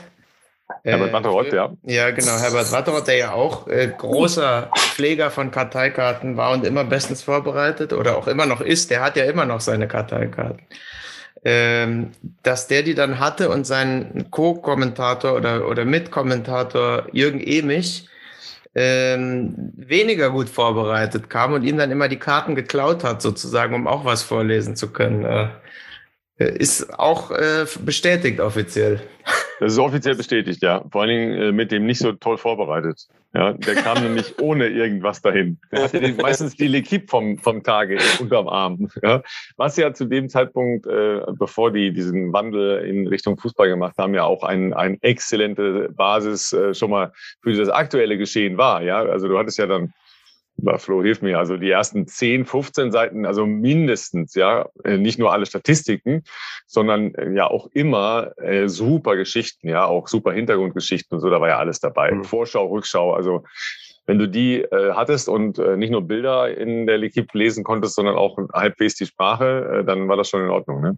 Herbert Watteroth, äh, ja. Ja, genau. Herbert Watteroth, der ja auch äh, großer Pfleger von Karteikarten war und immer bestens vorbereitet oder auch immer noch ist, der hat ja immer noch seine Karteikarten ähm, dass der die dann hatte und sein Co-Kommentator oder, oder Mitkommentator Jürgen Emich ähm, weniger gut vorbereitet kam und ihm dann immer die Karten geklaut hat, sozusagen, um auch was vorlesen zu können. Äh, ist auch äh, bestätigt offiziell. Das ist offiziell bestätigt, ja. Vor allen Dingen äh, mit dem nicht so toll vorbereitet. Ja, der kam nämlich ohne irgendwas dahin. Der hatte den, meistens die L'Equipe vom, vom Tage unterm Arm. Ja. Was ja zu dem Zeitpunkt, äh, bevor die diesen Wandel in Richtung Fußball gemacht haben, ja auch ein, ein exzellente Basis äh, schon mal für das aktuelle Geschehen war. Ja, also du hattest ja dann Flo, hilf mir. Also die ersten 10, 15 Seiten, also mindestens, ja, äh, nicht nur alle Statistiken, sondern äh, ja auch immer äh, super Geschichten, ja, auch super Hintergrundgeschichten und so, da war ja alles dabei. Mhm. Vorschau, Rückschau, also wenn du die äh, hattest und äh, nicht nur Bilder in der L'Equipe lesen konntest, sondern auch halbwegs die Sprache, äh, dann war das schon in Ordnung, ne?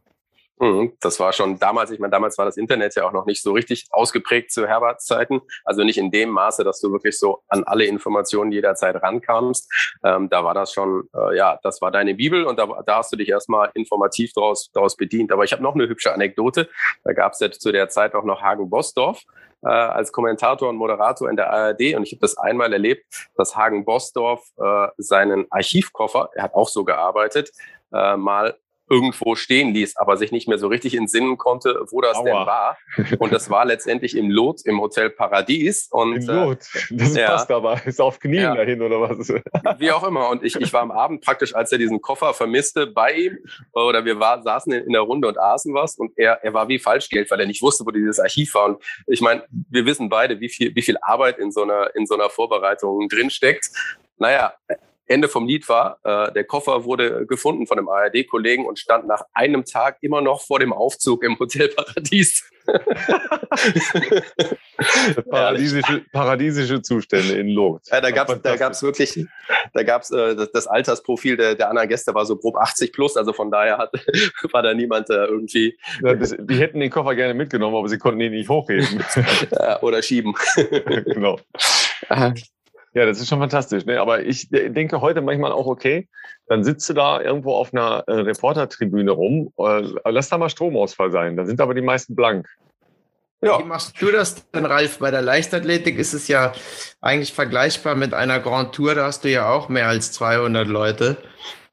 Mhm, das war schon damals, ich meine, damals war das Internet ja auch noch nicht so richtig ausgeprägt zu Herberts Zeiten. Also nicht in dem Maße, dass du wirklich so an alle Informationen jederzeit rankamst. Ähm, da war das schon, äh, ja, das war deine Bibel und da, da hast du dich erstmal informativ daraus, daraus bedient. Aber ich habe noch eine hübsche Anekdote. Da gab es ja zu der Zeit auch noch Hagen Bosdorf äh, als Kommentator und Moderator in der ARD und ich habe das einmal erlebt, dass Hagen Bosdorf äh, seinen Archivkoffer, er hat auch so gearbeitet, äh, mal irgendwo stehen ließ, aber sich nicht mehr so richtig entsinnen konnte, wo das Aua. denn war. Und das war letztendlich im Lot im Hotel Paradies. Und, Im Lot, das äh, passt ja, aber. Ist auf Knien ja. dahin oder was? Wie auch immer. Und ich, ich war am Abend praktisch, als er diesen Koffer vermisste, bei ihm. Oder wir war, saßen in, in der Runde und aßen was. Und er, er war wie Falschgeld, weil er nicht wusste, wo dieses Archiv war. Und ich meine, wir wissen beide, wie viel, wie viel Arbeit in so einer, in so einer Vorbereitung drinsteckt. Naja, Ende vom Lied war, äh, der Koffer wurde gefunden von einem ARD-Kollegen und stand nach einem Tag immer noch vor dem Aufzug im Hotel Paradies. paradiesische, paradiesische Zustände in Lourdes. Ja, da gab es da gab's wirklich, da gab es äh, das, das, Altersprofil der, der anderen Gäste war so grob 80 plus, also von daher hat, war da niemand äh, irgendwie. Ja, das, die hätten den Koffer gerne mitgenommen, aber sie konnten ihn nicht hochheben. oder schieben. genau. Ja, das ist schon fantastisch. Ne? Aber ich denke heute manchmal auch, okay, dann sitzt du da irgendwo auf einer äh, Reportertribüne rum, äh, lass da mal Stromausfall sein, da sind aber die meisten blank. Ja. Wie machst du das denn, Ralf? Bei der Leichtathletik ist es ja eigentlich vergleichbar mit einer Grand Tour, da hast du ja auch mehr als 200 Leute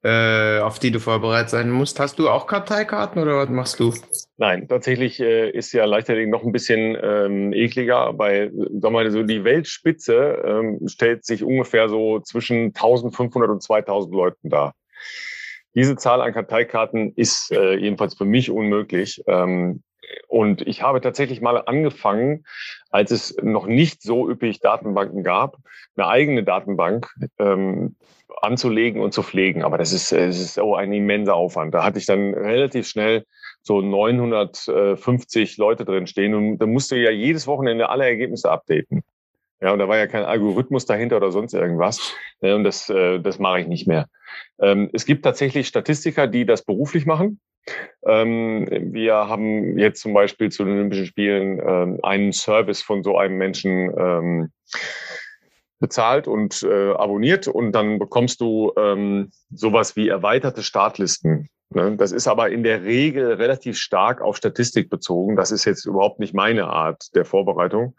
äh, auf die du vorbereitet sein musst. Hast du auch Karteikarten oder was machst du? Nein, tatsächlich äh, ist ja Leichtathletik noch ein bisschen ähm, ekliger. Bei, sag mal, so die Weltspitze ähm, stellt sich ungefähr so zwischen 1500 und 2000 Leuten dar. Diese Zahl an Karteikarten ist äh, jedenfalls für mich unmöglich. Ähm, und ich habe tatsächlich mal angefangen, als es noch nicht so üppig Datenbanken gab, eine eigene Datenbank ähm, anzulegen und zu pflegen. Aber das ist, das ist so ein immenser Aufwand. Da hatte ich dann relativ schnell so 950 Leute drin stehen und da musste ja jedes Wochenende alle Ergebnisse updaten. Ja, und da war ja kein Algorithmus dahinter oder sonst irgendwas. Und das, äh, das mache ich nicht mehr. Ähm, es gibt tatsächlich Statistiker, die das beruflich machen. Ähm, wir haben jetzt zum Beispiel zu den Olympischen Spielen ähm, einen Service von so einem Menschen bezahlt und äh, abonniert und dann bekommst du ähm, sowas wie erweiterte Startlisten. Ne? Das ist aber in der Regel relativ stark auf Statistik bezogen. Das ist jetzt überhaupt nicht meine Art der Vorbereitung.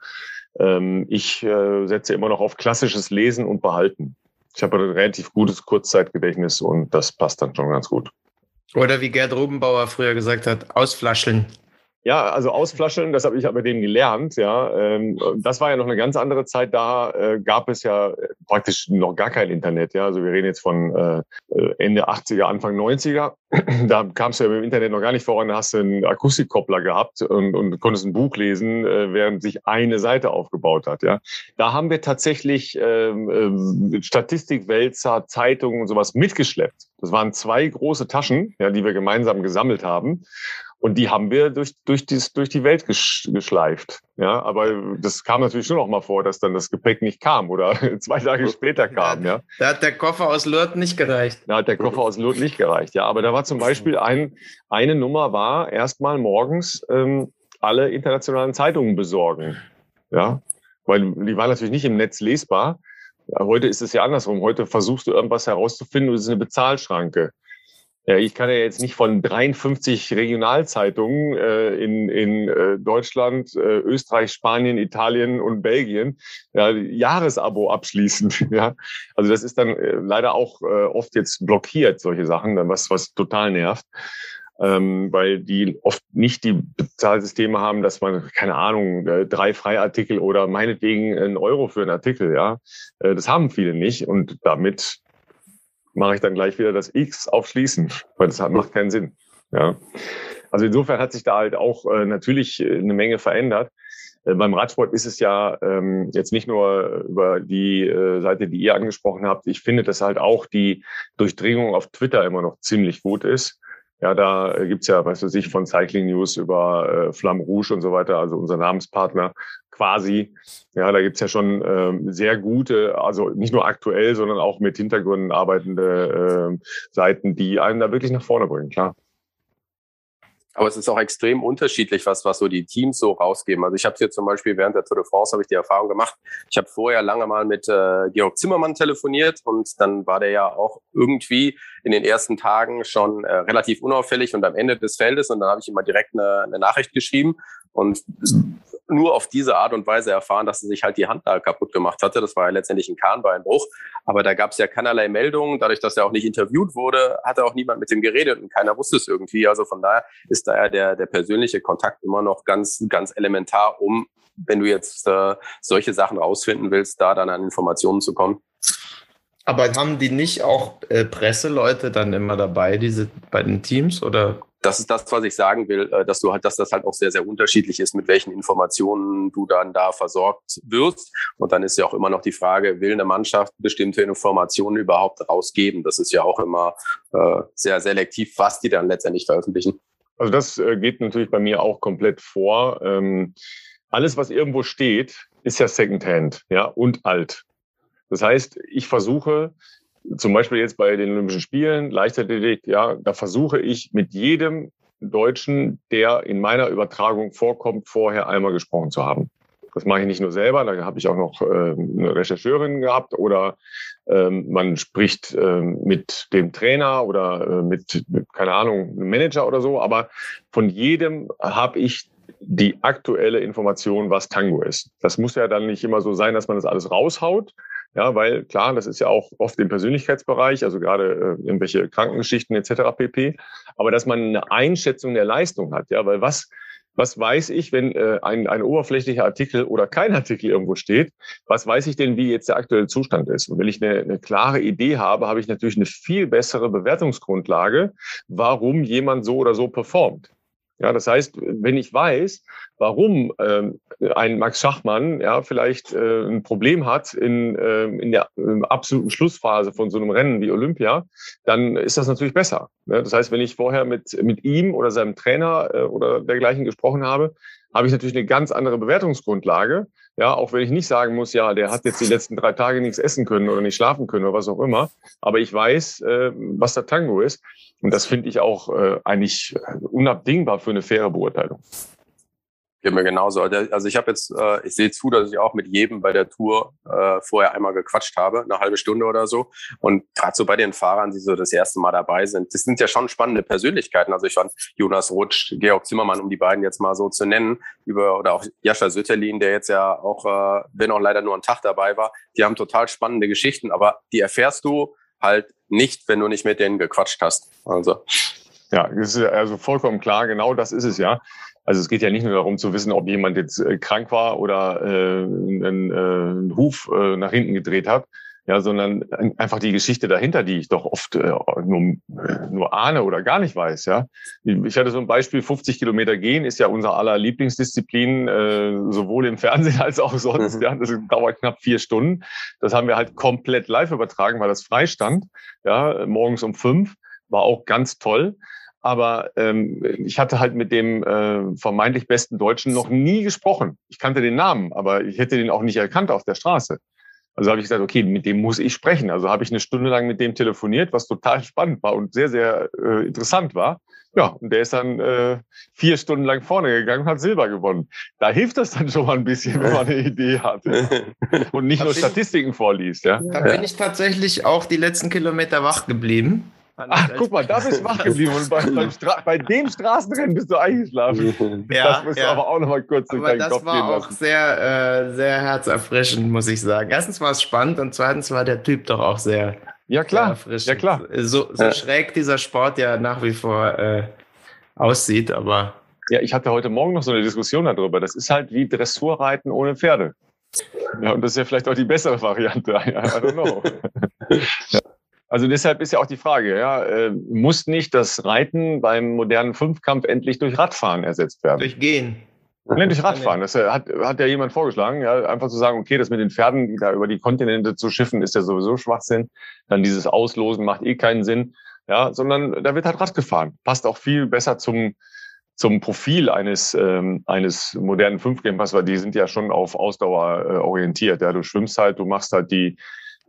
Ähm, ich äh, setze immer noch auf klassisches Lesen und Behalten. Ich habe ein relativ gutes Kurzzeitgedächtnis und das passt dann schon ganz gut. Oder wie Gerd Rubenbauer früher gesagt hat, ausflascheln. Ja, also ausflascheln, das habe ich aber dem gelernt. Ja, ähm, das war ja noch eine ganz andere Zeit. Da äh, gab es ja praktisch noch gar kein Internet. Ja, also wir reden jetzt von äh, Ende 80er, Anfang 90er. Da kamst du ja im Internet noch gar nicht voran. Da hast du einen Akustikkoppler gehabt und, und konntest ein Buch lesen, äh, während sich eine Seite aufgebaut hat. Ja, da haben wir tatsächlich ähm, äh, Statistikwälzer, Zeitungen und sowas mitgeschleppt. Das waren zwei große Taschen, ja, die wir gemeinsam gesammelt haben. Und die haben wir durch, durch, dies, durch die Welt geschleift. Ja, aber das kam natürlich schon noch mal vor, dass dann das Gepäck nicht kam oder zwei Tage später kam. Ja, Da hat der Koffer aus Lourdes nicht gereicht. Da hat der Koffer aus Lourdes nicht gereicht. Ja, aber da war zum Beispiel ein, eine Nummer war erstmal morgens ähm, alle internationalen Zeitungen besorgen. Ja, weil die waren natürlich nicht im Netz lesbar. Ja, heute ist es ja andersrum. Heute versuchst du irgendwas herauszufinden und es ist eine Bezahlschranke. Ja, ich kann ja jetzt nicht von 53 Regionalzeitungen äh, in, in äh, Deutschland, äh, Österreich, Spanien, Italien und Belgien ja, Jahresabo abschließen. Ja, also das ist dann äh, leider auch äh, oft jetzt blockiert, solche Sachen, dann was, was total nervt. Ähm, weil die oft nicht die Bezahlsysteme haben, dass man, keine Ahnung, äh, drei Freiartikel oder meinetwegen einen Euro für einen Artikel, ja. Äh, das haben viele nicht und damit mache ich dann gleich wieder das X aufschließen, weil das macht keinen Sinn. Ja. Also insofern hat sich da halt auch äh, natürlich äh, eine Menge verändert. Äh, beim Radsport ist es ja ähm, jetzt nicht nur über die äh, Seite, die ihr angesprochen habt. Ich finde, dass halt auch die Durchdringung auf Twitter immer noch ziemlich gut ist. Ja, da gibt's ja, was weiß ich, von Cycling News über äh, Flamme Rouge und so weiter, also unser Namenspartner quasi. Ja, da gibt's ja schon ähm, sehr gute, also nicht nur aktuell, sondern auch mit Hintergründen arbeitende äh, Seiten, die einen da wirklich nach vorne bringen, klar. Aber es ist auch extrem unterschiedlich, was, was so die Teams so rausgeben. Also ich habe hier zum Beispiel während der Tour de France habe ich die Erfahrung gemacht. Ich habe vorher lange mal mit äh, Georg Zimmermann telefoniert und dann war der ja auch irgendwie in den ersten Tagen schon äh, relativ unauffällig und am Ende des Feldes und dann habe ich ihm mal direkt eine, eine Nachricht geschrieben und nur auf diese Art und Weise erfahren, dass er sich halt die Hand da kaputt gemacht hatte. Das war ja letztendlich ein Kahnbeinbruch. Aber da gab es ja keinerlei Meldungen. Dadurch, dass er auch nicht interviewt wurde, hatte auch niemand mit ihm geredet und keiner wusste es irgendwie. Also von daher ist da ja der, der persönliche Kontakt immer noch ganz, ganz elementar, um, wenn du jetzt äh, solche Sachen rausfinden willst, da dann an Informationen zu kommen. Aber haben die nicht auch äh, Presseleute dann immer dabei, diese bei den Teams oder das ist das, was ich sagen will, äh, dass du halt, dass das halt auch sehr, sehr unterschiedlich ist, mit welchen Informationen du dann da versorgt wirst. Und dann ist ja auch immer noch die Frage, will eine Mannschaft bestimmte Informationen überhaupt rausgeben? Das ist ja auch immer äh, sehr selektiv, was die dann letztendlich veröffentlichen. Also das äh, geht natürlich bei mir auch komplett vor. Ähm, alles, was irgendwo steht, ist ja Secondhand, ja, und alt. Das heißt, ich versuche zum Beispiel jetzt bei den Olympischen Spielen, Leichtathletik, ja, da versuche ich mit jedem Deutschen, der in meiner Übertragung vorkommt, vorher einmal gesprochen zu haben. Das mache ich nicht nur selber, da habe ich auch noch äh, eine Rechercheurin gehabt oder ähm, man spricht äh, mit dem Trainer oder äh, mit, mit, keine Ahnung, einem Manager oder so. Aber von jedem habe ich die aktuelle Information, was Tango ist. Das muss ja dann nicht immer so sein, dass man das alles raushaut, ja, weil klar, das ist ja auch oft im Persönlichkeitsbereich, also gerade äh, irgendwelche Krankengeschichten etc. pp. Aber dass man eine Einschätzung der Leistung hat, ja, weil was was weiß ich, wenn äh, ein, ein oberflächlicher Artikel oder kein Artikel irgendwo steht? Was weiß ich denn, wie jetzt der aktuelle Zustand ist? Und wenn ich eine, eine klare Idee habe, habe ich natürlich eine viel bessere Bewertungsgrundlage, warum jemand so oder so performt. Ja, das heißt, wenn ich weiß, warum ähm, ein Max Schachmann ja vielleicht äh, ein Problem hat in, äh, in der äh, absoluten Schlussphase von so einem Rennen wie Olympia, dann ist das natürlich besser. Ne? Das heißt, wenn ich vorher mit, mit ihm oder seinem Trainer äh, oder dergleichen gesprochen habe, habe ich natürlich eine ganz andere Bewertungsgrundlage. Ja, auch wenn ich nicht sagen muss, ja, der hat jetzt die letzten drei Tage nichts essen können oder nicht schlafen können oder was auch immer. Aber ich weiß, äh, was der Tango ist. Und das finde ich auch äh, eigentlich unabdingbar für eine faire Beurteilung. Geht mir genauso. Also ich habe jetzt, äh, ich sehe zu, dass ich auch mit jedem bei der Tour äh, vorher einmal gequatscht habe, eine halbe Stunde oder so. Und gerade so bei den Fahrern, die so das erste Mal dabei sind, das sind ja schon spannende Persönlichkeiten. Also ich fand Jonas Rutsch, Georg Zimmermann, um die beiden jetzt mal so zu nennen, über oder auch Jascha Sütterlin, der jetzt ja auch, äh, wenn auch leider nur einen Tag dabei war, die haben total spannende Geschichten, aber die erfährst du halt nicht, wenn du nicht mit denen gequatscht hast. Also. Ja, das ist also vollkommen klar, genau das ist es ja. Also es geht ja nicht nur darum zu wissen, ob jemand jetzt äh, krank war oder äh, einen, äh, einen Huf äh, nach hinten gedreht hat, ja, sondern einfach die Geschichte dahinter, die ich doch oft äh, nur, nur ahne oder gar nicht weiß. Ja, ich hatte so ein Beispiel: 50 Kilometer gehen ist ja unser aller Lieblingsdisziplin, äh, sowohl im Fernsehen als auch sonst. Mhm. Ja, das dauert knapp vier Stunden. Das haben wir halt komplett live übertragen, weil das freistand. Ja, morgens um fünf war auch ganz toll. Aber ähm, ich hatte halt mit dem äh, vermeintlich besten Deutschen noch nie gesprochen. Ich kannte den Namen, aber ich hätte den auch nicht erkannt auf der Straße. Also habe ich gesagt, okay, mit dem muss ich sprechen. Also habe ich eine Stunde lang mit dem telefoniert, was total spannend war und sehr, sehr äh, interessant war. Ja, und der ist dann äh, vier Stunden lang vorne gegangen und hat Silber gewonnen. Da hilft das dann schon mal ein bisschen, wenn man eine Idee hat. Und nicht nur Statistiken vorliest. Ja. Da bin ich tatsächlich auch die letzten Kilometer wach geblieben. Ach, guck mal, da bist du wach geblieben und bei, bei, dem Straßenrennen bist du eingeschlafen. Ja, das musst ja. du aber auch noch mal kurz durch aber deinen Kopf gehen lassen. Das war auch sehr, äh, sehr herzerfrischend, muss ich sagen. Erstens war es spannend und zweitens war der Typ doch auch sehr, ja, klar. Ja, klar. So, so ja. schräg dieser Sport ja nach wie vor äh, aussieht, aber... Ja, ich hatte heute Morgen noch so eine Diskussion darüber. Das ist halt wie Dressurreiten ohne Pferde. Ja, und das ist ja vielleicht auch die bessere Variante. I don't know. Also deshalb ist ja auch die Frage, ja, äh, muss nicht das Reiten beim modernen Fünfkampf endlich durch Radfahren ersetzt werden? Durch Gehen. Nee, durch Radfahren. Das hat, hat ja jemand vorgeschlagen, ja, einfach zu sagen, okay, das mit den Pferden, da über die Kontinente zu schiffen, ist ja sowieso Schwachsinn. Dann dieses Auslosen macht eh keinen Sinn. Ja, sondern da wird halt Rad gefahren. Passt auch viel besser zum, zum Profil eines, ähm, eines modernen Fünfcampers, weil die sind ja schon auf Ausdauer äh, orientiert. Ja, du schwimmst halt, du machst halt die,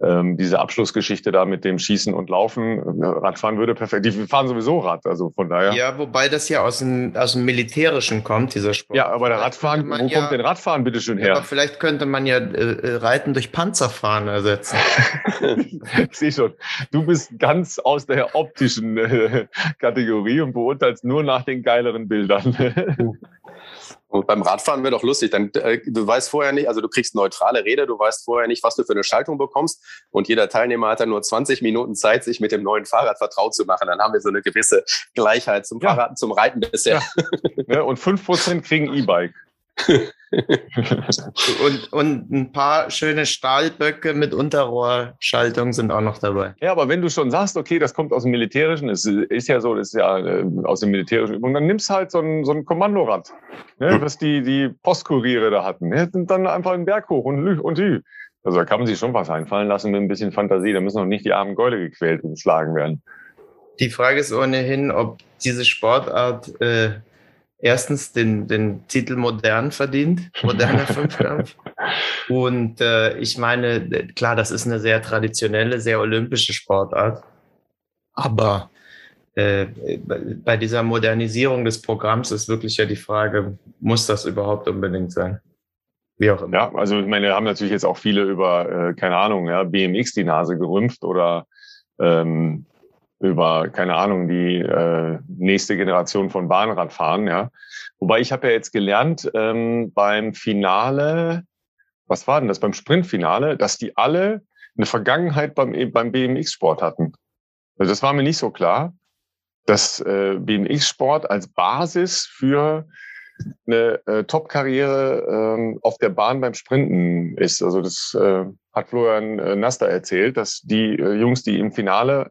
ähm, diese Abschlussgeschichte da mit dem Schießen und Laufen, Radfahren würde perfekt. Die fahren sowieso Rad, also von daher. Ja, wobei das ja aus dem, aus dem Militärischen kommt, dieser Sport. Ja, aber der Radfahren, wo ja, kommt denn Radfahren bitte schön her? Aber vielleicht könnte man ja äh, äh Reiten durch Panzerfahren ersetzen. ich sehe schon, du bist ganz aus der optischen äh, Kategorie und beurteilst nur nach den geileren Bildern. Und beim Radfahren wäre doch lustig. Dann, äh, du weißt vorher nicht, also du kriegst neutrale Räder, du weißt vorher nicht, was du für eine Schaltung bekommst. Und jeder Teilnehmer hat dann nur 20 Minuten Zeit, sich mit dem neuen Fahrrad vertraut zu machen. Dann haben wir so eine gewisse Gleichheit zum ja. Fahrrad, zum Reiten bisher. Ja. und fünf Prozent kriegen E-Bike. Und, und ein paar schöne Stahlböcke mit Unterrohrschaltung sind auch noch dabei. Ja, aber wenn du schon sagst, okay, das kommt aus dem Militärischen, es ist ja so, das ist ja äh, aus dem militärischen Übung, dann nimmst halt so ein, so ein Kommandorad, ne, was die, die Postkuriere da hatten. Ja, dann einfach einen Berg hoch und Lü und Lü. Also da kann man sich schon was einfallen lassen mit ein bisschen Fantasie. Da müssen noch nicht die armen Gäule gequält und geschlagen werden. Die Frage ist ohnehin, ob diese Sportart äh, erstens den, den Titel modern verdient, moderner Fünfkampf. Und äh, ich meine, klar, das ist eine sehr traditionelle, sehr olympische Sportart. Aber äh, bei dieser Modernisierung des Programms ist wirklich ja die Frage, muss das überhaupt unbedingt sein? Wie auch immer. Ja, also ich meine, haben natürlich jetzt auch viele über, äh, keine Ahnung, ja, BMX die Nase gerümpft oder ähm, über, keine Ahnung, die äh, nächste Generation von Bahnradfahren, ja. Wobei ich habe ja jetzt gelernt ähm, beim Finale, was war denn das, beim Sprintfinale, dass die alle eine Vergangenheit beim, beim BMX-Sport hatten. Also das war mir nicht so klar, dass äh, BMX-Sport als Basis für eine äh, Top-Karriere ähm, auf der Bahn beim Sprinten ist. Also das äh, hat Florian äh, Naster erzählt, dass die äh, Jungs, die im Finale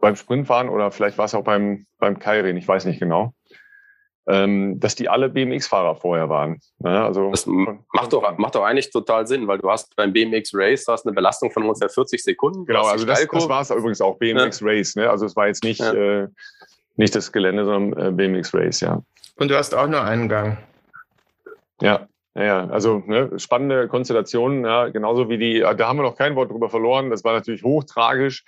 beim Sprint waren oder vielleicht war es auch beim, beim Kairin, ich weiß nicht genau. ähm, dass die alle BMX-Fahrer vorher waren. Ja, also das macht doch, macht doch eigentlich total Sinn, weil du hast beim BMX Race hast eine Belastung von ungefähr 40 Sekunden. Genau, also das, das war es übrigens auch, BMX ja. Race. Ne? Also es war jetzt nicht, ja. äh, nicht das Gelände, sondern äh, BMX Race, ja. Und du hast auch nur einen Gang. Ja, ja, also ne, spannende Konstellationen, ja, genauso wie die, da haben wir noch kein Wort drüber verloren, das war natürlich hochtragisch,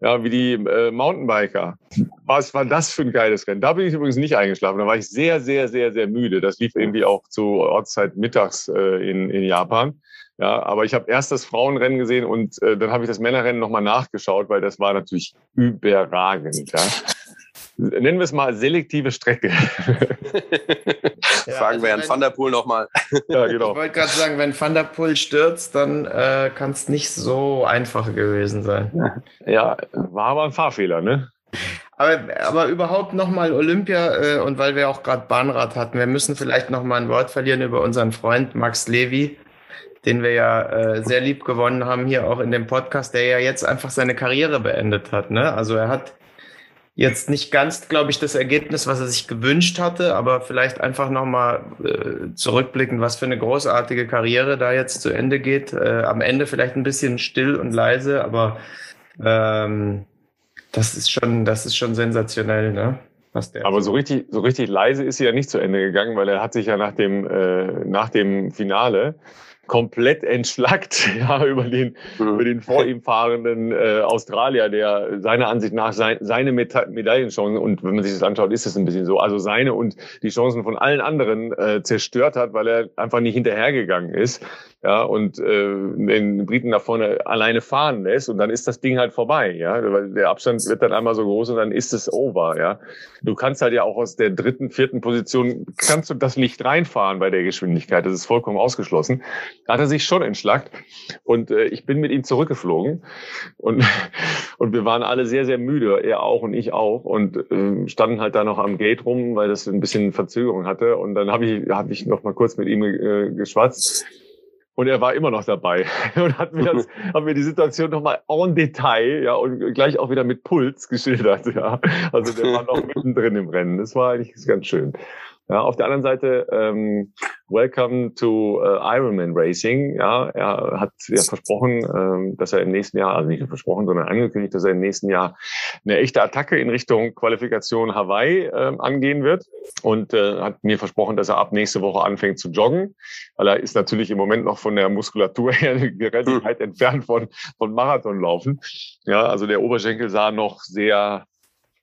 ja, wie die äh, Mountainbiker. Was war das für ein geiles Rennen? Da bin ich übrigens nicht eingeschlafen. Da war ich sehr, sehr, sehr, sehr müde. Das lief irgendwie auch zu Ortszeit mittags äh, in, in Japan. Ja, aber ich habe erst das Frauenrennen gesehen und äh, dann habe ich das Männerrennen nochmal nachgeschaut, weil das war natürlich überragend. Ja nennen wir es mal selektive Strecke. ja, Fragen also wir Herrn Van der Poel nochmal. Ja, genau. Ich wollte gerade sagen, wenn Van der Poel stürzt, dann äh, kann es nicht so einfach gewesen sein. Ja, war aber ein Fahrfehler, ne? Aber, aber überhaupt nochmal Olympia äh, und weil wir auch gerade Bahnrad hatten, wir müssen vielleicht nochmal ein Wort verlieren über unseren Freund Max Levy, den wir ja äh, sehr lieb gewonnen haben hier auch in dem Podcast, der ja jetzt einfach seine Karriere beendet hat. Ne? Also er hat Jetzt nicht ganz, glaube ich, das Ergebnis, was er sich gewünscht hatte, aber vielleicht einfach nochmal äh, zurückblicken, was für eine großartige Karriere da jetzt zu Ende geht. Äh, am Ende vielleicht ein bisschen still und leise, aber ähm, das ist schon, das ist schon sensationell, ne? aber so richtig, so richtig leise ist sie ja nicht zu Ende gegangen, weil er hat sich ja nach dem, äh, nach dem Finale komplett entschlackt ja, über, den, mhm. über den vor ihm fahrenden äh, Australier, der seiner Ansicht nach sein, seine Meta Medaillenchancen, und wenn man sich das anschaut, ist es ein bisschen so, also seine und die Chancen von allen anderen äh, zerstört hat, weil er einfach nicht hinterhergegangen ist ja, und äh, den Briten nach vorne alleine fahren lässt und dann ist das Ding halt vorbei, ja, weil der Abstand wird dann einmal so groß und dann ist es over, ja. Du kannst halt ja auch aus der dritten, vierten Position kannst du das nicht reinfahren bei der Geschwindigkeit, das ist vollkommen ausgeschlossen. Da hat er sich schon entschlackt und äh, ich bin mit ihm zurückgeflogen und und wir waren alle sehr sehr müde, er auch und ich auch und äh, standen halt da noch am Gate rum, weil das ein bisschen Verzögerung hatte und dann habe ich habe ich noch mal kurz mit ihm äh, geschwatzt und er war immer noch dabei und hat mir, das, hat mir die Situation nochmal en Detail ja, und gleich auch wieder mit Puls geschildert. Ja. Also der war noch mittendrin im Rennen. Das war eigentlich ganz schön. Ja, auf der anderen Seite, ähm, Welcome to uh, Ironman Racing. Ja, er hat ja versprochen, ähm, dass er im nächsten Jahr, also nicht versprochen, sondern angekündigt, dass er im nächsten Jahr eine echte Attacke in Richtung Qualifikation Hawaii äh, angehen wird und äh, hat mir versprochen, dass er ab nächste Woche anfängt zu joggen, weil er ist natürlich im Moment noch von der Muskulatur her relativ weit entfernt von, von Marathonlaufen. Ja, also der Oberschenkel sah noch sehr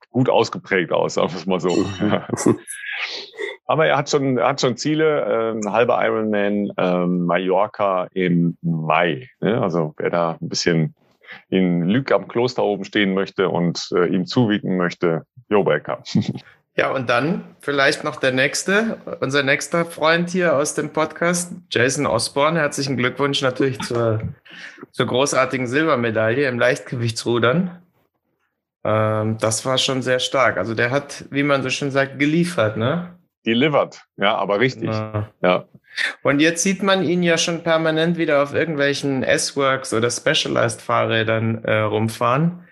gut ausgeprägt aus, sagen wir es mal so. Aber er hat schon, er hat schon Ziele, äh, ein halber Ironman ähm, Mallorca im Mai. Ne? Also wer da ein bisschen in Lüg am Kloster oben stehen möchte und äh, ihm zuwiegen möchte, Becker. Ja, und dann vielleicht noch der nächste, unser nächster Freund hier aus dem Podcast, Jason Osborne. Herzlichen Glückwunsch natürlich zur, zur großartigen Silbermedaille im Leichtgewichtsrudern. Ähm, das war schon sehr stark. Also der hat, wie man so schön sagt, geliefert, ne? Delivered, ja, aber richtig. Ja. ja. Und jetzt sieht man ihn ja schon permanent wieder auf irgendwelchen S-Works oder Specialized-Fahrrädern äh, rumfahren.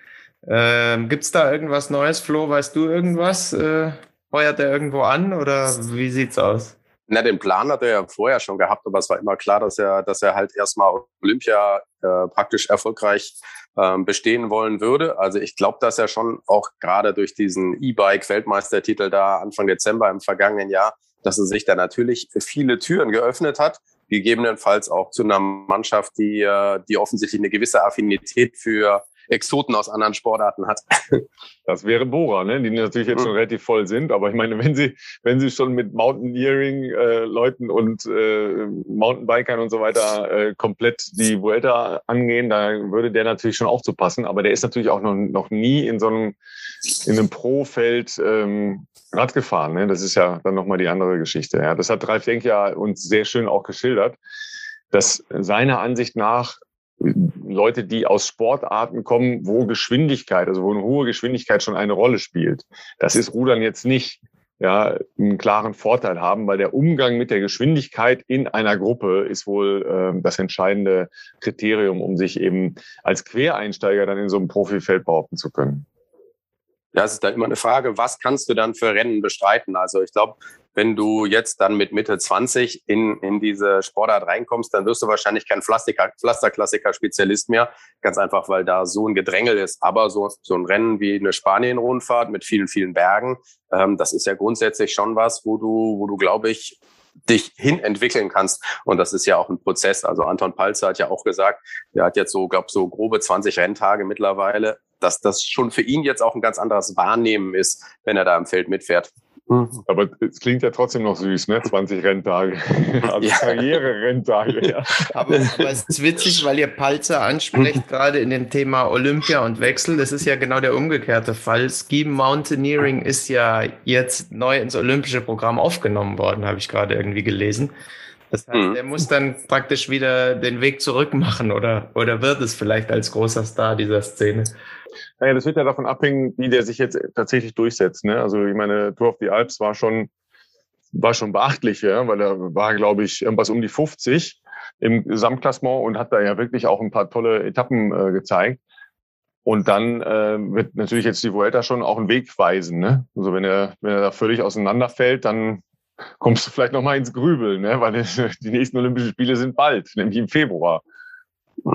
Ähm, Gibt es da irgendwas Neues, Flo? Weißt du irgendwas? Äh, heuert er irgendwo an oder wie sieht's aus? Na, den Plan hat er ja vorher schon gehabt, aber es war immer klar, dass er, dass er halt erstmal Olympia äh, praktisch erfolgreich ähm, bestehen wollen würde. Also ich glaube, dass er schon auch gerade durch diesen E-Bike-Weltmeistertitel da Anfang Dezember im vergangenen Jahr, dass er sich da natürlich viele Türen geöffnet hat, gegebenenfalls auch zu einer Mannschaft, die, äh, die offensichtlich eine gewisse Affinität für Exoten aus anderen Sportarten hat. Das wäre Bora, ne? die natürlich jetzt schon mhm. relativ voll sind. Aber ich meine, wenn sie, wenn sie schon mit Mountaineering-Leuten äh, und äh, Mountainbikern und so weiter äh, komplett die Vuelta angehen, da würde der natürlich schon aufzupassen. Aber der ist natürlich auch noch, noch nie in so einem, in einem Pro-Feld ähm, Rad gefahren. Ne? Das ist ja dann nochmal die andere Geschichte. Ja? Das hat Ralf Denk ja uns sehr schön auch geschildert dass seiner Ansicht nach Leute, die aus Sportarten kommen, wo Geschwindigkeit, also wo eine hohe Geschwindigkeit schon eine Rolle spielt. Das ist Rudern jetzt nicht ja, einen klaren Vorteil haben, weil der Umgang mit der Geschwindigkeit in einer Gruppe ist wohl äh, das entscheidende Kriterium, um sich eben als Quereinsteiger dann in so einem Profifeld behaupten zu können. Ja, es ist dann immer eine Frage, was kannst du dann für Rennen bestreiten? Also ich glaube, wenn du jetzt dann mit Mitte 20 in, in diese Sportart reinkommst, dann wirst du wahrscheinlich kein Pflasterklassiker-Spezialist mehr. Ganz einfach, weil da so ein Gedrängel ist. Aber so, so ein Rennen wie eine Spanien-Rundfahrt mit vielen, vielen Bergen, ähm, das ist ja grundsätzlich schon was, wo du, wo du, glaube ich, dich hin entwickeln kannst. Und das ist ja auch ein Prozess. Also Anton Palzer hat ja auch gesagt, er hat jetzt so, glaube so grobe 20 Renntage mittlerweile, dass das schon für ihn jetzt auch ein ganz anderes Wahrnehmen ist, wenn er da im Feld mitfährt. Mhm. Aber es klingt ja trotzdem noch süß, ne? 20 Renntage. Also ja. Karriere-Renntage. Ja. Aber, aber, es ist witzig, weil ihr Palzer anspricht, gerade in dem Thema Olympia und Wechsel. Das ist ja genau der umgekehrte Fall. Ski Mountaineering ist ja jetzt neu ins olympische Programm aufgenommen worden, habe ich gerade irgendwie gelesen. Das heißt, mhm. er muss dann praktisch wieder den Weg zurück machen oder, oder wird es vielleicht als großer Star dieser Szene? Naja, das wird ja davon abhängen, wie der sich jetzt tatsächlich durchsetzt. Ne? Also ich meine, Tour of the Alps war schon, war schon beachtlich, ja? weil er war, glaube ich, irgendwas um die 50 im Gesamtklassement und hat da ja wirklich auch ein paar tolle Etappen äh, gezeigt. Und dann äh, wird natürlich jetzt die Vuelta schon auch einen Weg weisen. Ne? Also wenn er, wenn er da völlig auseinanderfällt, dann kommst du vielleicht noch mal ins Grübeln, ne? weil die nächsten Olympischen Spiele sind bald, nämlich im Februar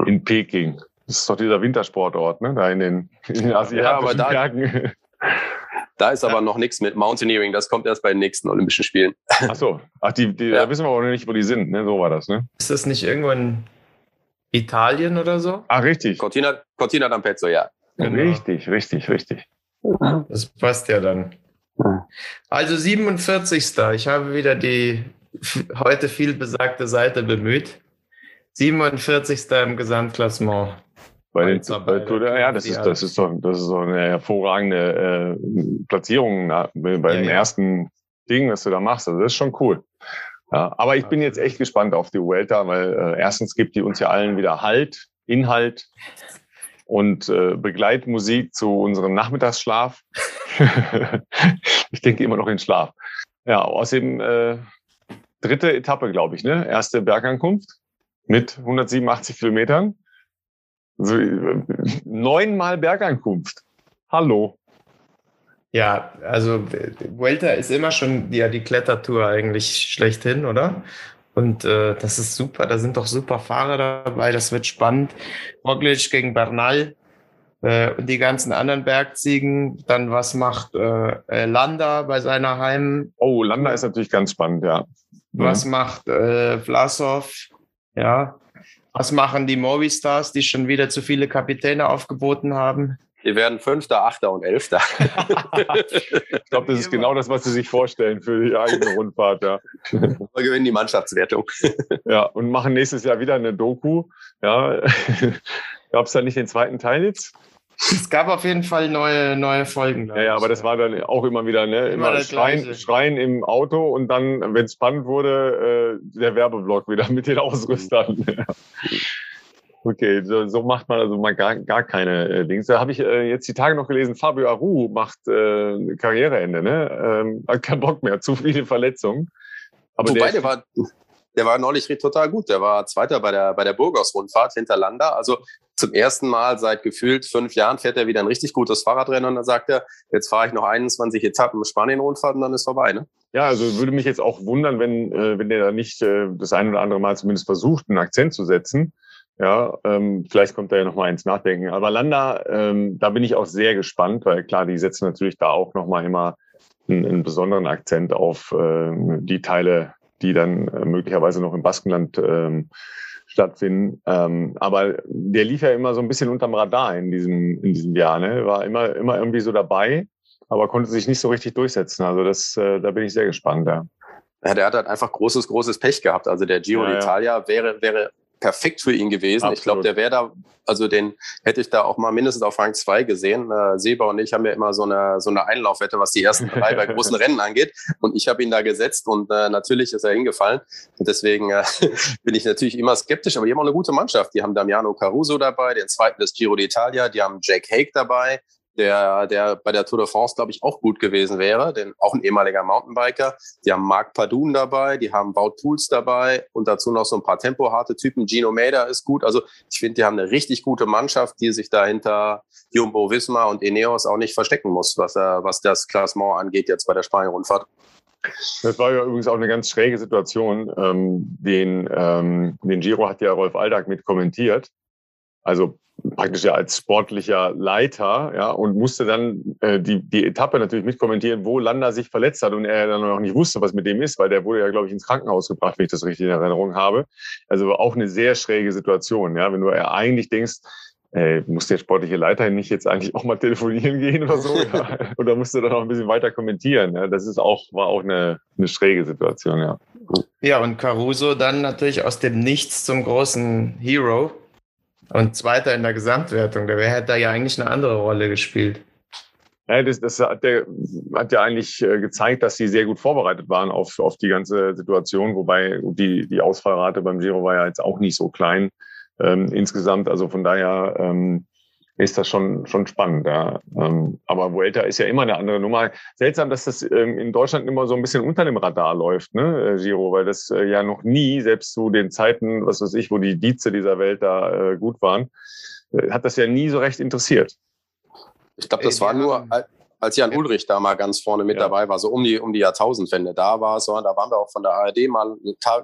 in Peking. Das ist doch dieser Wintersportort, ne? Da in den, in den asiatischen ja, aber da, Bergen. Da ist aber noch nichts mit Mountaineering. Das kommt erst bei den nächsten Olympischen Spielen. Ach so. Ach, die, die ja. da wissen wir aber noch nicht, wo die sind. Ne? So war das, ne? Ist das nicht irgendwo in Italien oder so? Ah, richtig. Cortina, Cortina d'Ampezzo, ja. Genau. Richtig, richtig, richtig. Das passt ja dann. Also 47. Ich habe wieder die heute viel besagte Seite bemüht. 47. im Gesamtklassement. Bei den, bei, bei, ja, das ist, das ist so, das ist so eine hervorragende äh, Platzierung na, bei ja, dem ja. ersten Ding, was du da machst. Also das ist schon cool. Ja, aber ich bin jetzt echt gespannt auf die Vuelta, weil äh, erstens gibt die uns ja allen wieder Halt, Inhalt und äh, Begleitmusik zu unserem Nachmittagsschlaf. ich denke immer noch in Schlaf. Ja, außerdem äh, dritte Etappe, glaube ich, ne? Erste Bergankunft mit 187 Kilometern. Also, neunmal Bergankunft. Hallo. Ja, also Vuelta ist immer schon ja die Klettertour eigentlich schlechthin, oder? Und äh, das ist super, da sind doch super Fahrer dabei, das wird spannend. Roglic gegen Bernal äh, und die ganzen anderen Bergziegen. Dann was macht äh, äh Landa bei seiner Heim? Oh, Landa ist natürlich ganz spannend, ja. Was mhm. macht äh, Vlasov? Ja. Was machen die Movistars, die schon wieder zu viele Kapitäne aufgeboten haben? Wir werden Fünfter, Achter und Elfter. ich glaube, das ist genau das, was Sie sich vorstellen für die eigene Rundfahrt. Ja. Wir gewinnen die Mannschaftswertung. ja, und machen nächstes Jahr wieder eine Doku. Ja. Gab es da nicht den zweiten Teil jetzt? Es gab auf jeden Fall neue, neue Folgen. Ja, ja, aber das war dann auch immer wieder, ne? Immer, immer Schreien, Schreien im Auto und dann, wenn es spannend wurde, äh, der Werbeblock wieder mit den Ausrüstern. okay, so, so, macht man also mal gar, gar keine äh, Dings. Da habe ich äh, jetzt die Tage noch gelesen, Fabio Aru macht äh, Karriereende, ne? Ähm, hat keinen Bock mehr, zu viele Verletzungen. Aber Wobei, der, der war, der war neulich total gut. Der war Zweiter bei der, bei der Burgos-Rundfahrt hinter Landa. Also zum ersten Mal seit gefühlt fünf Jahren fährt er wieder ein richtig gutes Fahrradrennen und dann sagt er, jetzt fahre ich noch 21 Etappen Spanien-Rundfahrt und dann ist vorbei, ne? Ja, also würde mich jetzt auch wundern, wenn, äh, wenn der da nicht äh, das ein oder andere Mal zumindest versucht, einen Akzent zu setzen. Ja, ähm, vielleicht kommt er ja noch mal ins Nachdenken. Aber Landa, ähm, da bin ich auch sehr gespannt, weil klar, die setzen natürlich da auch noch mal immer einen, einen besonderen Akzent auf äh, die Teile die dann äh, möglicherweise noch im Baskenland ähm, stattfinden. Ähm, aber der lief ja immer so ein bisschen unterm Radar in diesem, in diesem Jahr. Ne? War immer, immer irgendwie so dabei, aber konnte sich nicht so richtig durchsetzen. Also das, äh, da bin ich sehr gespannt. Ja. Ja, der hat halt einfach großes, großes Pech gehabt. Also der Giro ja, d'Italia ja. wäre, wäre perfekt für ihn gewesen. Absolut. Ich glaube, der wäre da, also den hätte ich da auch mal mindestens auf Rang 2 gesehen. Äh, Seba und ich haben ja immer so eine, so eine Einlaufwette, was die ersten drei bei großen Rennen angeht. Und ich habe ihn da gesetzt und äh, natürlich ist er hingefallen. Und deswegen äh, bin ich natürlich immer skeptisch, aber die haben auch eine gute Mannschaft. Die haben Damiano Caruso dabei, den zweiten des Giro d'Italia, die haben Jack Hake dabei, der, der bei der Tour de France, glaube ich, auch gut gewesen wäre, denn auch ein ehemaliger Mountainbiker. Die haben Marc Padun dabei, die haben Wout Pools dabei und dazu noch so ein paar tempoharte Typen. Gino Mader ist gut. Also ich finde, die haben eine richtig gute Mannschaft, die sich da hinter Jumbo Visma und Ineos auch nicht verstecken muss, was, äh, was das Klassement angeht jetzt bei der Spanien-Rundfahrt. Das war ja übrigens auch eine ganz schräge Situation. Ähm, den, ähm, den Giro hat ja Rolf Aldag mit kommentiert. Also praktisch ja als sportlicher Leiter, ja, und musste dann äh, die, die Etappe natürlich mitkommentieren, wo Landa sich verletzt hat und er dann noch nicht wusste, was mit dem ist, weil der wurde ja, glaube ich, ins Krankenhaus gebracht, wenn ich das richtig in Erinnerung habe. Also auch eine sehr schräge Situation, ja, wenn du ja eigentlich denkst, äh, muss der sportliche Leiter nicht jetzt eigentlich auch mal telefonieren gehen oder so? Ja? oder musst du dann auch ein bisschen weiter kommentieren? Ja? Das ist auch, war auch eine, eine schräge Situation, ja. Ja, und Caruso dann natürlich aus dem Nichts zum großen Hero und Zweiter in der Gesamtwertung. Der hätte da ja eigentlich eine andere Rolle gespielt. Ja, das, das hat, der, hat ja eigentlich äh, gezeigt, dass sie sehr gut vorbereitet waren auf, auf die ganze Situation, wobei die, die Ausfallrate beim Giro war ja jetzt auch nicht so klein ähm, insgesamt. Also von daher ähm, ist das schon, schon spannend. Ja. Ähm, aber Vuelta ist ja immer eine andere Nummer. Seltsam, dass das ähm, in Deutschland immer so ein bisschen unter dem Radar läuft, ne, äh, Giro, weil das äh, ja noch nie, selbst zu den Zeiten, was weiß ich, wo die Dieze dieser Welt da äh, gut waren, äh, hat das ja nie so recht interessiert. Ich glaube, das war nur, als Jan Ulrich da mal ganz vorne mit ja. dabei war, so um die, um die Jahrtausendwende da war, so, da waren wir auch von der ARD mal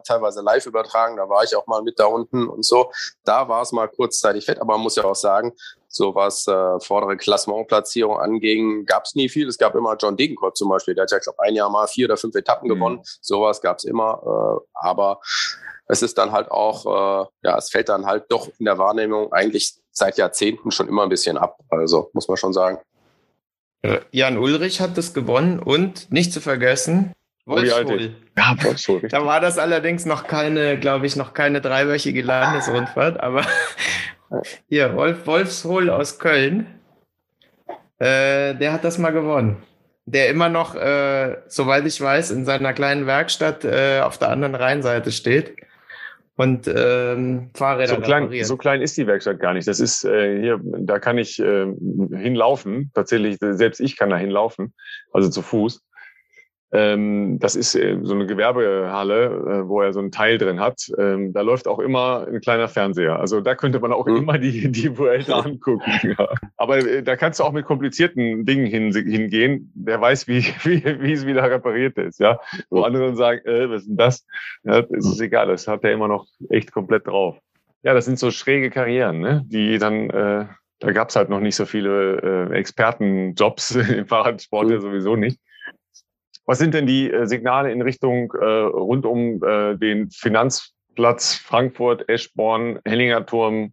teilweise live übertragen, da war ich auch mal mit da unten und so. Da war es mal kurzzeitig fett, aber man muss ja auch sagen, so was äh, vordere Klassementplatzierung anging, gab es nie viel. Es gab immer John Degenkolb zum Beispiel, der hat ja, glaube ein Jahr mal vier oder fünf Etappen mhm. gewonnen. Sowas gab es immer, äh, aber es ist dann halt auch, äh, ja, es fällt dann halt doch in der Wahrnehmung eigentlich seit Jahrzehnten schon immer ein bisschen ab. Also muss man schon sagen. Äh, Jan Ulrich hat das gewonnen und nicht zu vergessen. Ja, Wolfshohl. Da war das allerdings noch keine, glaube ich, noch keine dreiwöchige Landesrundfahrt, aber hier, Wolf Wolfshol aus Köln, äh, der hat das mal gewonnen. Der immer noch, äh, soweit ich weiß, in seiner kleinen Werkstatt äh, auf der anderen Rheinseite steht und ähm, Fahrräder so klein, so klein ist die Werkstatt gar nicht. Das ist äh, hier, da kann ich äh, hinlaufen. Tatsächlich, selbst ich kann da hinlaufen, also zu Fuß. Ähm, das ist äh, so eine Gewerbehalle, äh, wo er so ein Teil drin hat. Ähm, da läuft auch immer ein kleiner Fernseher. Also da könnte man auch mhm. immer die, die Vuelta angucken. Ja. Aber äh, da kannst du auch mit komplizierten Dingen hin, hingehen. Der weiß, wie, wie, wie es wieder repariert ist. Ja, Wo andere sagen, äh, was ist denn das? Ja, das ist egal, das hat er immer noch echt komplett drauf. Ja, das sind so schräge Karrieren, ne? die dann... Da gab es halt noch nicht so viele äh, Expertenjobs im Fahrradsport ja sowieso nicht. Was sind denn die äh, Signale in Richtung äh, rund um äh, den Finanzplatz Frankfurt, Eschborn, Hellinger Turm?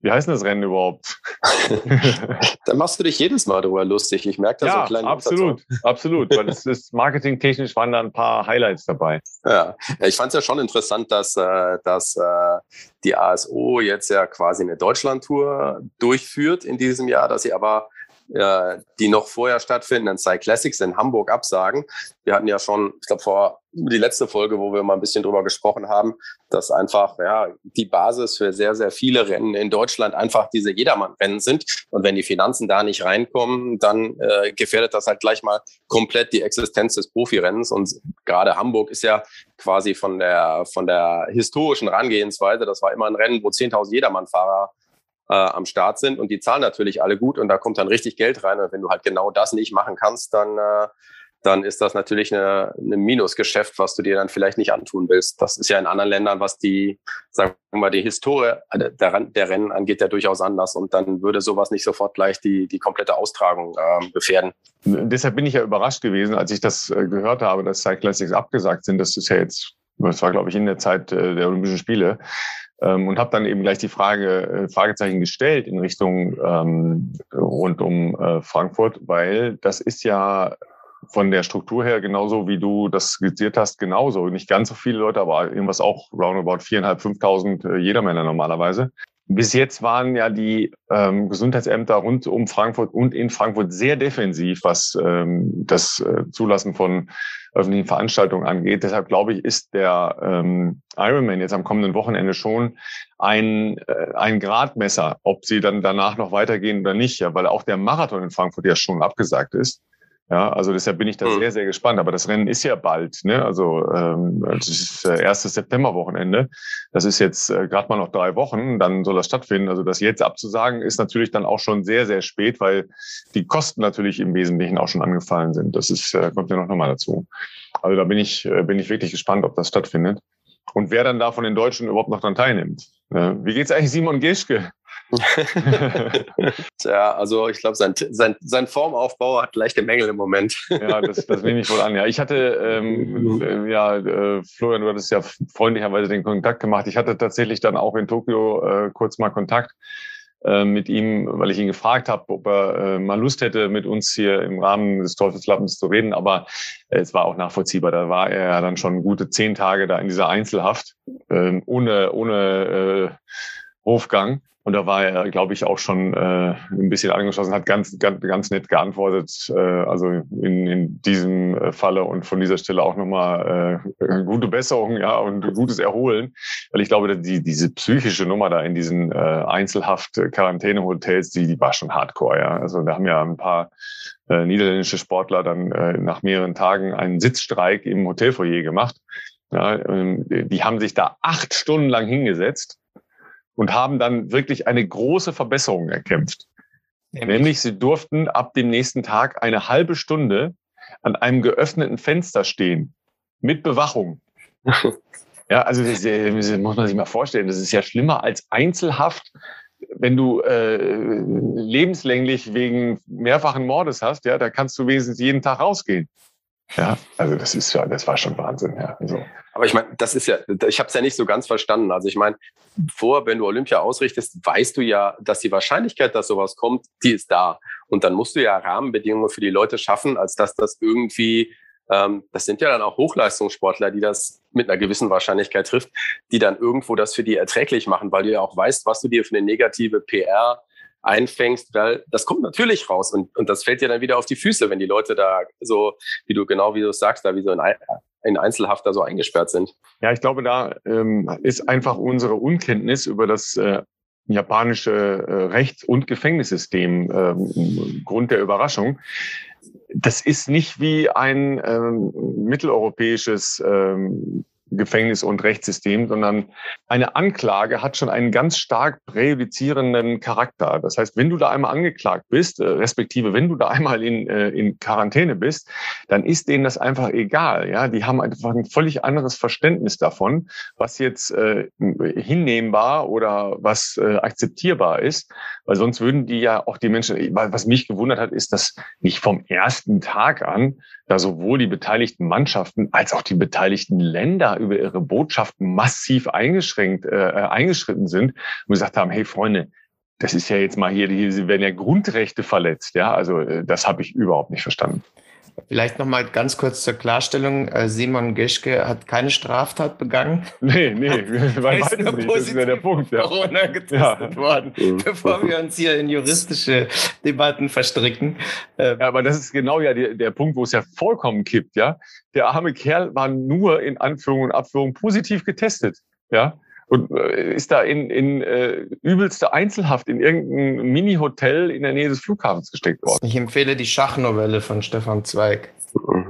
Wie heißt denn das Rennen überhaupt? da machst du dich jedes Mal drüber lustig. Ich merke da ja, so einen kleinen Absolut, absolut. Weil es ist marketingtechnisch waren da ein paar Highlights dabei. Ja, ich fand es ja schon interessant, dass, äh, dass äh, die ASO jetzt ja quasi eine Deutschlandtour durchführt in diesem Jahr, dass sie aber äh, die noch vorher stattfinden, dann Sci Classics in Hamburg absagen. Wir hatten ja schon, ich glaube, vor die letzte Folge, wo wir mal ein bisschen drüber gesprochen haben, dass einfach ja die Basis für sehr, sehr viele Rennen in Deutschland einfach diese Jedermann-Rennen sind. Und wenn die Finanzen da nicht reinkommen, dann äh, gefährdet das halt gleich mal komplett die Existenz des Profirennens. Und gerade Hamburg ist ja quasi von der, von der historischen Herangehensweise, das war immer ein Rennen, wo 10.000 Jedermann-Fahrer äh, am Start sind und die zahlen natürlich alle gut und da kommt dann richtig Geld rein. Und wenn du halt genau das nicht machen kannst, dann, äh, dann ist das natürlich eine, eine Minusgeschäft, was du dir dann vielleicht nicht antun willst. Das ist ja in anderen Ländern, was die, sagen wir mal, die Historie der, der Rennen angeht, ja durchaus anders. Und dann würde sowas nicht sofort gleich die, die komplette Austragung äh, gefährden. Deshalb bin ich ja überrascht gewesen, als ich das äh, gehört habe, dass Cyclassics abgesagt sind. Das ist ja jetzt, das war, glaube ich, in der Zeit äh, der Olympischen Spiele ähm, und habe dann eben gleich die Frage, äh, Fragezeichen gestellt in Richtung ähm, rund um äh, Frankfurt, weil das ist ja von der Struktur her genauso, wie du das skizziert hast, genauso. Nicht ganz so viele Leute, aber irgendwas auch roundabout viereinhalb, fünftausend äh, Jedermänner normalerweise. Bis jetzt waren ja die ähm, Gesundheitsämter rund um Frankfurt und in Frankfurt sehr defensiv, was ähm, das äh, Zulassen von öffentlichen Veranstaltungen angeht. Deshalb glaube ich, ist der ähm, Ironman jetzt am kommenden Wochenende schon ein, äh, ein Gradmesser, ob sie dann danach noch weitergehen oder nicht, ja, weil auch der Marathon in Frankfurt ja schon abgesagt ist. Ja, also deshalb bin ich da mhm. sehr, sehr gespannt. Aber das Rennen ist ja bald, ne? Also ähm, das ist äh, erstes Septemberwochenende. Das ist jetzt äh, gerade mal noch drei Wochen, dann soll das stattfinden. Also das jetzt abzusagen, ist natürlich dann auch schon sehr, sehr spät, weil die Kosten natürlich im Wesentlichen auch schon angefallen sind. Das ist, äh, kommt ja noch mal dazu. Also da bin ich, äh, bin ich wirklich gespannt, ob das stattfindet. Und wer dann da von den Deutschen überhaupt noch dran teilnimmt. Äh, wie geht's eigentlich Simon Geschke? Tja, also ich glaube, sein, sein, sein Formaufbau hat leichte Mängel im Moment. ja, das, das nehme ich wohl an. Ja, ich hatte, ähm, äh, ja, äh, Florian, du hattest ja freundlicherweise den Kontakt gemacht. Ich hatte tatsächlich dann auch in Tokio äh, kurz mal Kontakt äh, mit ihm, weil ich ihn gefragt habe, ob er äh, mal Lust hätte, mit uns hier im Rahmen des Teufelslappens zu reden. Aber es war auch nachvollziehbar. Da war er ja dann schon gute zehn Tage da in dieser Einzelhaft, äh, ohne, ohne Hofgang. Und da war er, glaube ich, auch schon äh, ein bisschen angeschlossen, hat ganz, ganz, ganz nett geantwortet. Äh, also in, in diesem äh, Falle und von dieser Stelle auch nochmal äh, gute Besserung, ja, und gutes Erholen. Weil ich glaube, die, diese psychische Nummer da in diesen äh, Einzelhaft-Quarantäne-Hotels, die, die war schon hardcore, ja. Also da haben ja ein paar äh, niederländische Sportler dann äh, nach mehreren Tagen einen Sitzstreik im Hotelfoyer gemacht. Ja, äh, die haben sich da acht Stunden lang hingesetzt und haben dann wirklich eine große Verbesserung erkämpft. Nämlich? Nämlich sie durften ab dem nächsten Tag eine halbe Stunde an einem geöffneten Fenster stehen mit Bewachung. ja, also das, das, muss man sich mal vorstellen. Das ist ja schlimmer als Einzelhaft, wenn du äh, lebenslänglich wegen mehrfachen Mordes hast. Ja, da kannst du wenigstens jeden Tag rausgehen. Ja, also das ist ja, das war schon Wahnsinn. Ja. Also. Aber ich meine, das ist ja, ich habe es ja nicht so ganz verstanden. Also ich meine, vor, wenn du Olympia ausrichtest, weißt du ja, dass die Wahrscheinlichkeit, dass sowas kommt, die ist da. Und dann musst du ja Rahmenbedingungen für die Leute schaffen, als dass das irgendwie, ähm, das sind ja dann auch Hochleistungssportler, die das mit einer gewissen Wahrscheinlichkeit trifft, die dann irgendwo das für die erträglich machen, weil du ja auch weißt, was du dir für eine negative PR einfängst, weil das kommt natürlich raus und, und das fällt dir dann wieder auf die Füße, wenn die Leute da so, wie du genau wie du sagst, da wie so in, in Einzelhaft da so eingesperrt sind. Ja, ich glaube, da ähm, ist einfach unsere Unkenntnis über das äh, japanische äh, Rechts- und Gefängnissystem ähm, Grund der Überraschung. Das ist nicht wie ein ähm, mitteleuropäisches ähm, Gefängnis- und Rechtssystem, sondern eine Anklage hat schon einen ganz stark präjudizierenden Charakter. Das heißt, wenn du da einmal angeklagt bist, äh, respektive wenn du da einmal in, äh, in Quarantäne bist, dann ist denen das einfach egal. Ja, die haben einfach ein völlig anderes Verständnis davon, was jetzt äh, hinnehmbar oder was äh, akzeptierbar ist, weil sonst würden die ja auch die Menschen, was mich gewundert hat, ist, dass nicht vom ersten Tag an da sowohl die beteiligten Mannschaften als auch die beteiligten Länder über ihre Botschaften massiv eingeschränkt, äh, äh, eingeschritten sind und gesagt haben, hey Freunde, das ist ja jetzt mal hier, hier werden ja Grundrechte verletzt. Ja, also äh, das habe ich überhaupt nicht verstanden. Vielleicht noch mal ganz kurz zur Klarstellung. Äh, Simon Geschke hat keine Straftat begangen. Nee, nee, weil ist nur nicht. Das ist ja der Punkt. Ja. Corona getestet ja. worden, bevor wir uns hier in juristische Debatten verstricken. Ähm, ja, aber das ist genau ja der, der Punkt, wo es ja vollkommen kippt. Ja, Der arme Kerl war nur in Anführung und Abführung positiv getestet. Ja, und äh, ist da in, in äh, übelste Einzelhaft in irgendein Mini-Hotel in der Nähe des Flughafens gesteckt worden. Ich empfehle die Schachnovelle von Stefan Zweig.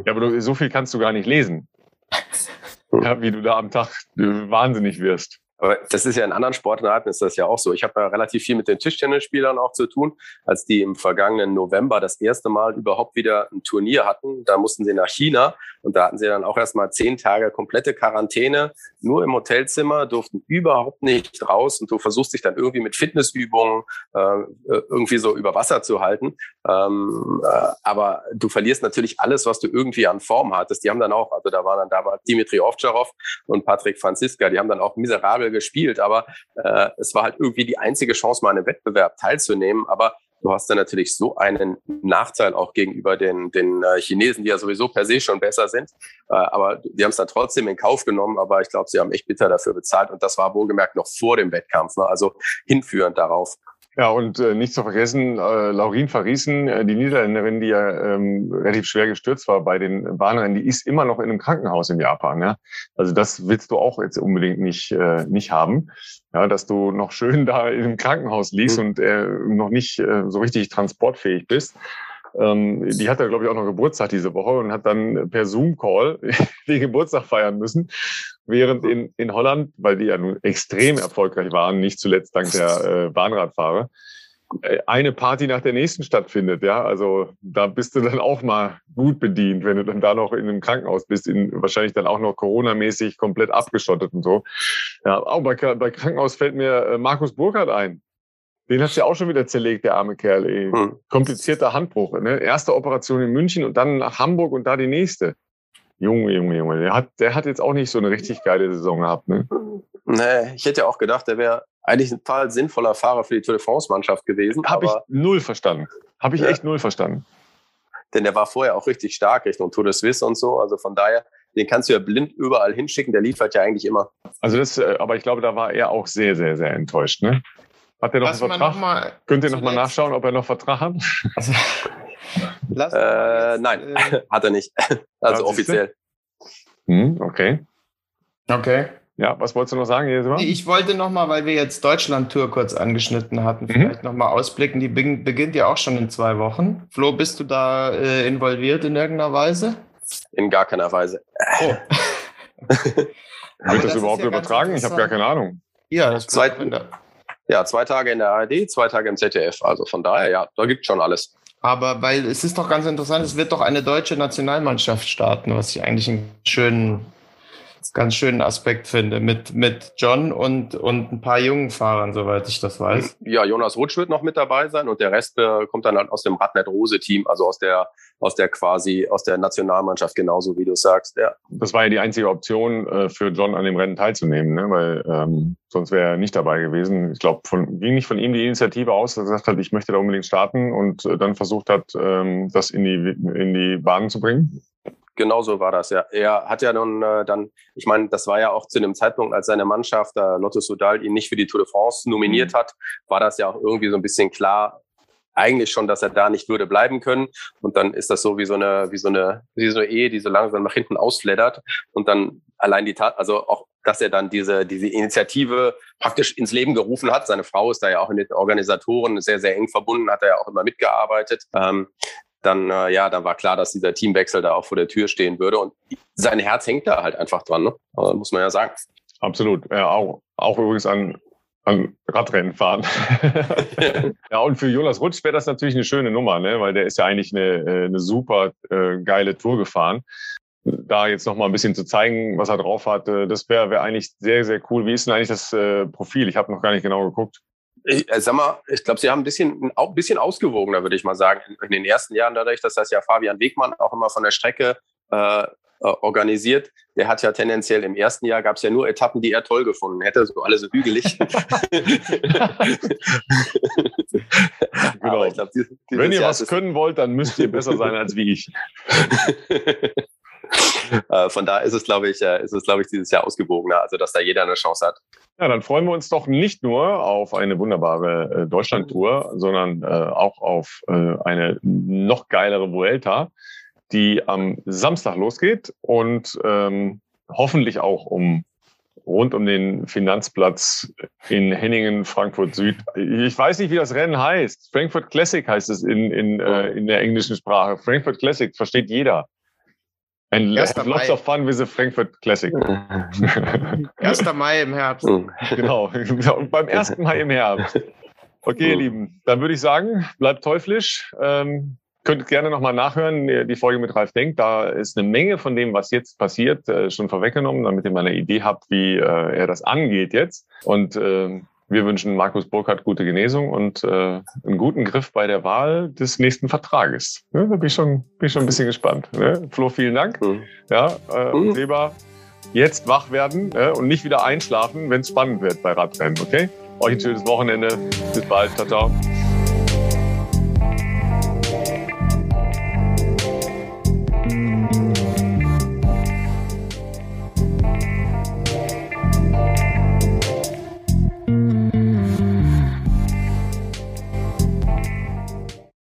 Ja, aber du, so viel kannst du gar nicht lesen. ja, wie du da am Tag äh, wahnsinnig wirst. Aber das ist ja in anderen Sportarten ist das ja auch so. Ich habe ja relativ viel mit den Tischtennisspielern auch zu tun. Als die im vergangenen November das erste Mal überhaupt wieder ein Turnier hatten, da mussten sie nach China und da hatten sie dann auch erstmal zehn Tage komplette Quarantäne, nur im Hotelzimmer, durften überhaupt nicht raus und du versuchst dich dann irgendwie mit Fitnessübungen äh, irgendwie so über Wasser zu halten. Ähm, äh, aber du verlierst natürlich alles, was du irgendwie an Form hattest. Die haben dann auch, also da waren dann da war Dimitri Ovtcharov und Patrick Franziska, die haben dann auch miserabel gespielt, aber äh, es war halt irgendwie die einzige Chance, mal an einem Wettbewerb teilzunehmen. Aber du hast dann natürlich so einen Nachteil auch gegenüber den, den äh, Chinesen, die ja sowieso per se schon besser sind. Äh, aber die haben es dann trotzdem in Kauf genommen, aber ich glaube, sie haben echt bitter dafür bezahlt und das war wohlgemerkt noch vor dem Wettkampf, ne? also hinführend darauf. Ja, und äh, nicht zu vergessen, äh, Laurin Verriesen, äh, die Niederländerin, die ja ähm, relativ schwer gestürzt war bei den Bahnrennen, die ist immer noch in einem Krankenhaus in Japan. Ja? Also das willst du auch jetzt unbedingt nicht, äh, nicht haben, ja, dass du noch schön da im Krankenhaus liegst mhm. und äh, noch nicht äh, so richtig transportfähig bist. Ähm, die hat ja, glaube ich, auch noch Geburtstag diese Woche und hat dann per Zoom-Call den Geburtstag feiern müssen. Während in, in Holland, weil die ja nun extrem erfolgreich waren, nicht zuletzt dank der äh, Bahnradfahrer, äh, eine Party nach der nächsten stattfindet. Ja, also da bist du dann auch mal gut bedient, wenn du dann da noch in einem Krankenhaus bist, in, wahrscheinlich dann auch noch Corona-mäßig komplett abgeschottet und so. Ja, auch bei, bei Krankenhaus fällt mir äh, Markus Burkhardt ein. Den hast du ja auch schon wieder zerlegt, der arme Kerl. Ey. Hm. Komplizierter Handbruch. Ne? Erste Operation in München und dann nach Hamburg und da die nächste. Junge, Junge, Junge. Der hat, der hat jetzt auch nicht so eine richtig geile Saison gehabt. Ne? Nee, ich hätte ja auch gedacht, der wäre eigentlich ein total sinnvoller Fahrer für die Tour de France-Mannschaft gewesen. Habe ich null verstanden. Habe ich ja. echt null verstanden. Denn der war vorher auch richtig stark Richtung Tour de Suisse und so. Also von daher, den kannst du ja blind überall hinschicken. Der liefert ja eigentlich immer. Also das, äh, aber ich glaube, da war er auch sehr, sehr, sehr enttäuscht. Ne? Hat er noch Lass einen Vertrag? Noch Könnt ihr noch mal nachschauen, ob er noch Vertrag hat? Also, äh, nein, äh, hat er nicht. Also offiziell. Hm, okay. Okay. Ja, was wolltest du noch sagen, Jesima? Ich wollte noch mal, weil wir jetzt Deutschland-Tour kurz angeschnitten hatten, mhm. vielleicht noch mal ausblicken. Die beginnt ja auch schon in zwei Wochen. Flo, bist du da äh, involviert in irgendeiner Weise? In gar keiner Weise. Oh. Wird das, das überhaupt ja übertragen? Ich habe gar keine Ahnung. Ja, das zwei, ja, zwei Tage in der ARD, zwei Tage im ZDF. Also von daher, ja, da gibt schon alles. Aber weil es ist doch ganz interessant, es wird doch eine deutsche Nationalmannschaft starten, was ich eigentlich einen schönen, ganz schönen Aspekt finde, mit, mit John und, und ein paar jungen Fahrern, soweit ich das weiß. Ja, Jonas Rutsch wird noch mit dabei sein und der Rest äh, kommt dann halt aus dem Radnet-Rose-Team, also aus der, aus der quasi, aus der Nationalmannschaft, genauso wie du sagst, ja. Das war ja die einzige Option äh, für John an dem Rennen teilzunehmen, ne? weil ähm, sonst wäre er nicht dabei gewesen. Ich glaube, von, ging nicht von ihm die Initiative aus, dass er gesagt hat, ich möchte da unbedingt starten und äh, dann versucht hat, ähm, das in die, in die Bahn zu bringen? Genau so war das, ja. Er hat ja nun äh, dann, ich meine, das war ja auch zu dem Zeitpunkt, als seine Mannschaft, äh, Lotto Sudal, ihn nicht für die Tour de France nominiert mhm. hat, war das ja auch irgendwie so ein bisschen klar, eigentlich schon, dass er da nicht würde bleiben können. Und dann ist das so wie so eine, wie so eine, wie so eine Ehe, die so langsam nach hinten ausfleddert. Und dann allein die Tat, also auch, dass er dann diese, diese Initiative praktisch ins Leben gerufen hat. Seine Frau ist da ja auch in den Organisatoren sehr, sehr eng verbunden, hat er ja auch immer mitgearbeitet. Ähm, dann, äh, ja, dann war klar, dass dieser Teamwechsel da auch vor der Tür stehen würde. Und sein Herz hängt da halt einfach dran, ne? Also, muss man ja sagen. Absolut. Ja, auch, auch übrigens an, an Radrennen fahren. ja, und für Jonas Rutsch wäre das natürlich eine schöne Nummer, ne? weil der ist ja eigentlich eine, äh, eine super äh, geile Tour gefahren. Da jetzt noch mal ein bisschen zu zeigen, was er drauf hat, äh, das wäre wär eigentlich sehr, sehr cool. Wie ist denn eigentlich das äh, Profil? Ich habe noch gar nicht genau geguckt. Ich äh, sag mal, ich glaube, sie haben ein bisschen, ein bisschen ausgewogener, würde ich mal sagen, in, in, den ersten Jahren, dadurch, dass das ja Fabian Wegmann auch immer von der Strecke äh, äh, organisiert. Der hat ja tendenziell im ersten Jahr gab es ja nur Etappen, die er toll gefunden hätte, so alle so hügelig. genau. Glaub, dieses, Wenn ihr Jahr was können wollt, dann müsst ihr besser sein als wie ich. Äh, von da ist es, glaube ich, äh, ist es, glaube ich, dieses Jahr ausgewogener, also dass da jeder eine Chance hat. Ja, dann freuen wir uns doch nicht nur auf eine wunderbare Deutschland-Tour, sondern auch auf eine noch geilere Vuelta die am Samstag losgeht und ähm, hoffentlich auch um rund um den Finanzplatz in Henningen, Frankfurt Süd. Ich weiß nicht, wie das Rennen heißt. Frankfurt Classic heißt es in, in, äh, in der englischen Sprache. Frankfurt Classic versteht jeder. And lots of fun with the Frankfurt Classic. 1. Mai im Herbst. Genau, und beim 1. Mai im Herbst. Okay, ihr Lieben, dann würde ich sagen, bleibt teuflisch. Ähm, Könnt gerne nochmal nachhören, die Folge mit Ralf Denk. Da ist eine Menge von dem, was jetzt passiert, äh, schon vorweggenommen, damit ihr mal eine Idee habt, wie äh, er das angeht jetzt. Und äh, wir wünschen Markus Burkhardt gute Genesung und äh, einen guten Griff bei der Wahl des nächsten Vertrages. Ja, da bin ich schon, bin ich schon ein bisschen gespannt. Ne? Flo, vielen Dank. Mhm. Ja, äh, mhm. Seba, jetzt wach werden äh, und nicht wieder einschlafen, wenn es spannend wird bei Radrennen, okay? Euch ein schönes Wochenende. Bis bald. Ciao, ciao.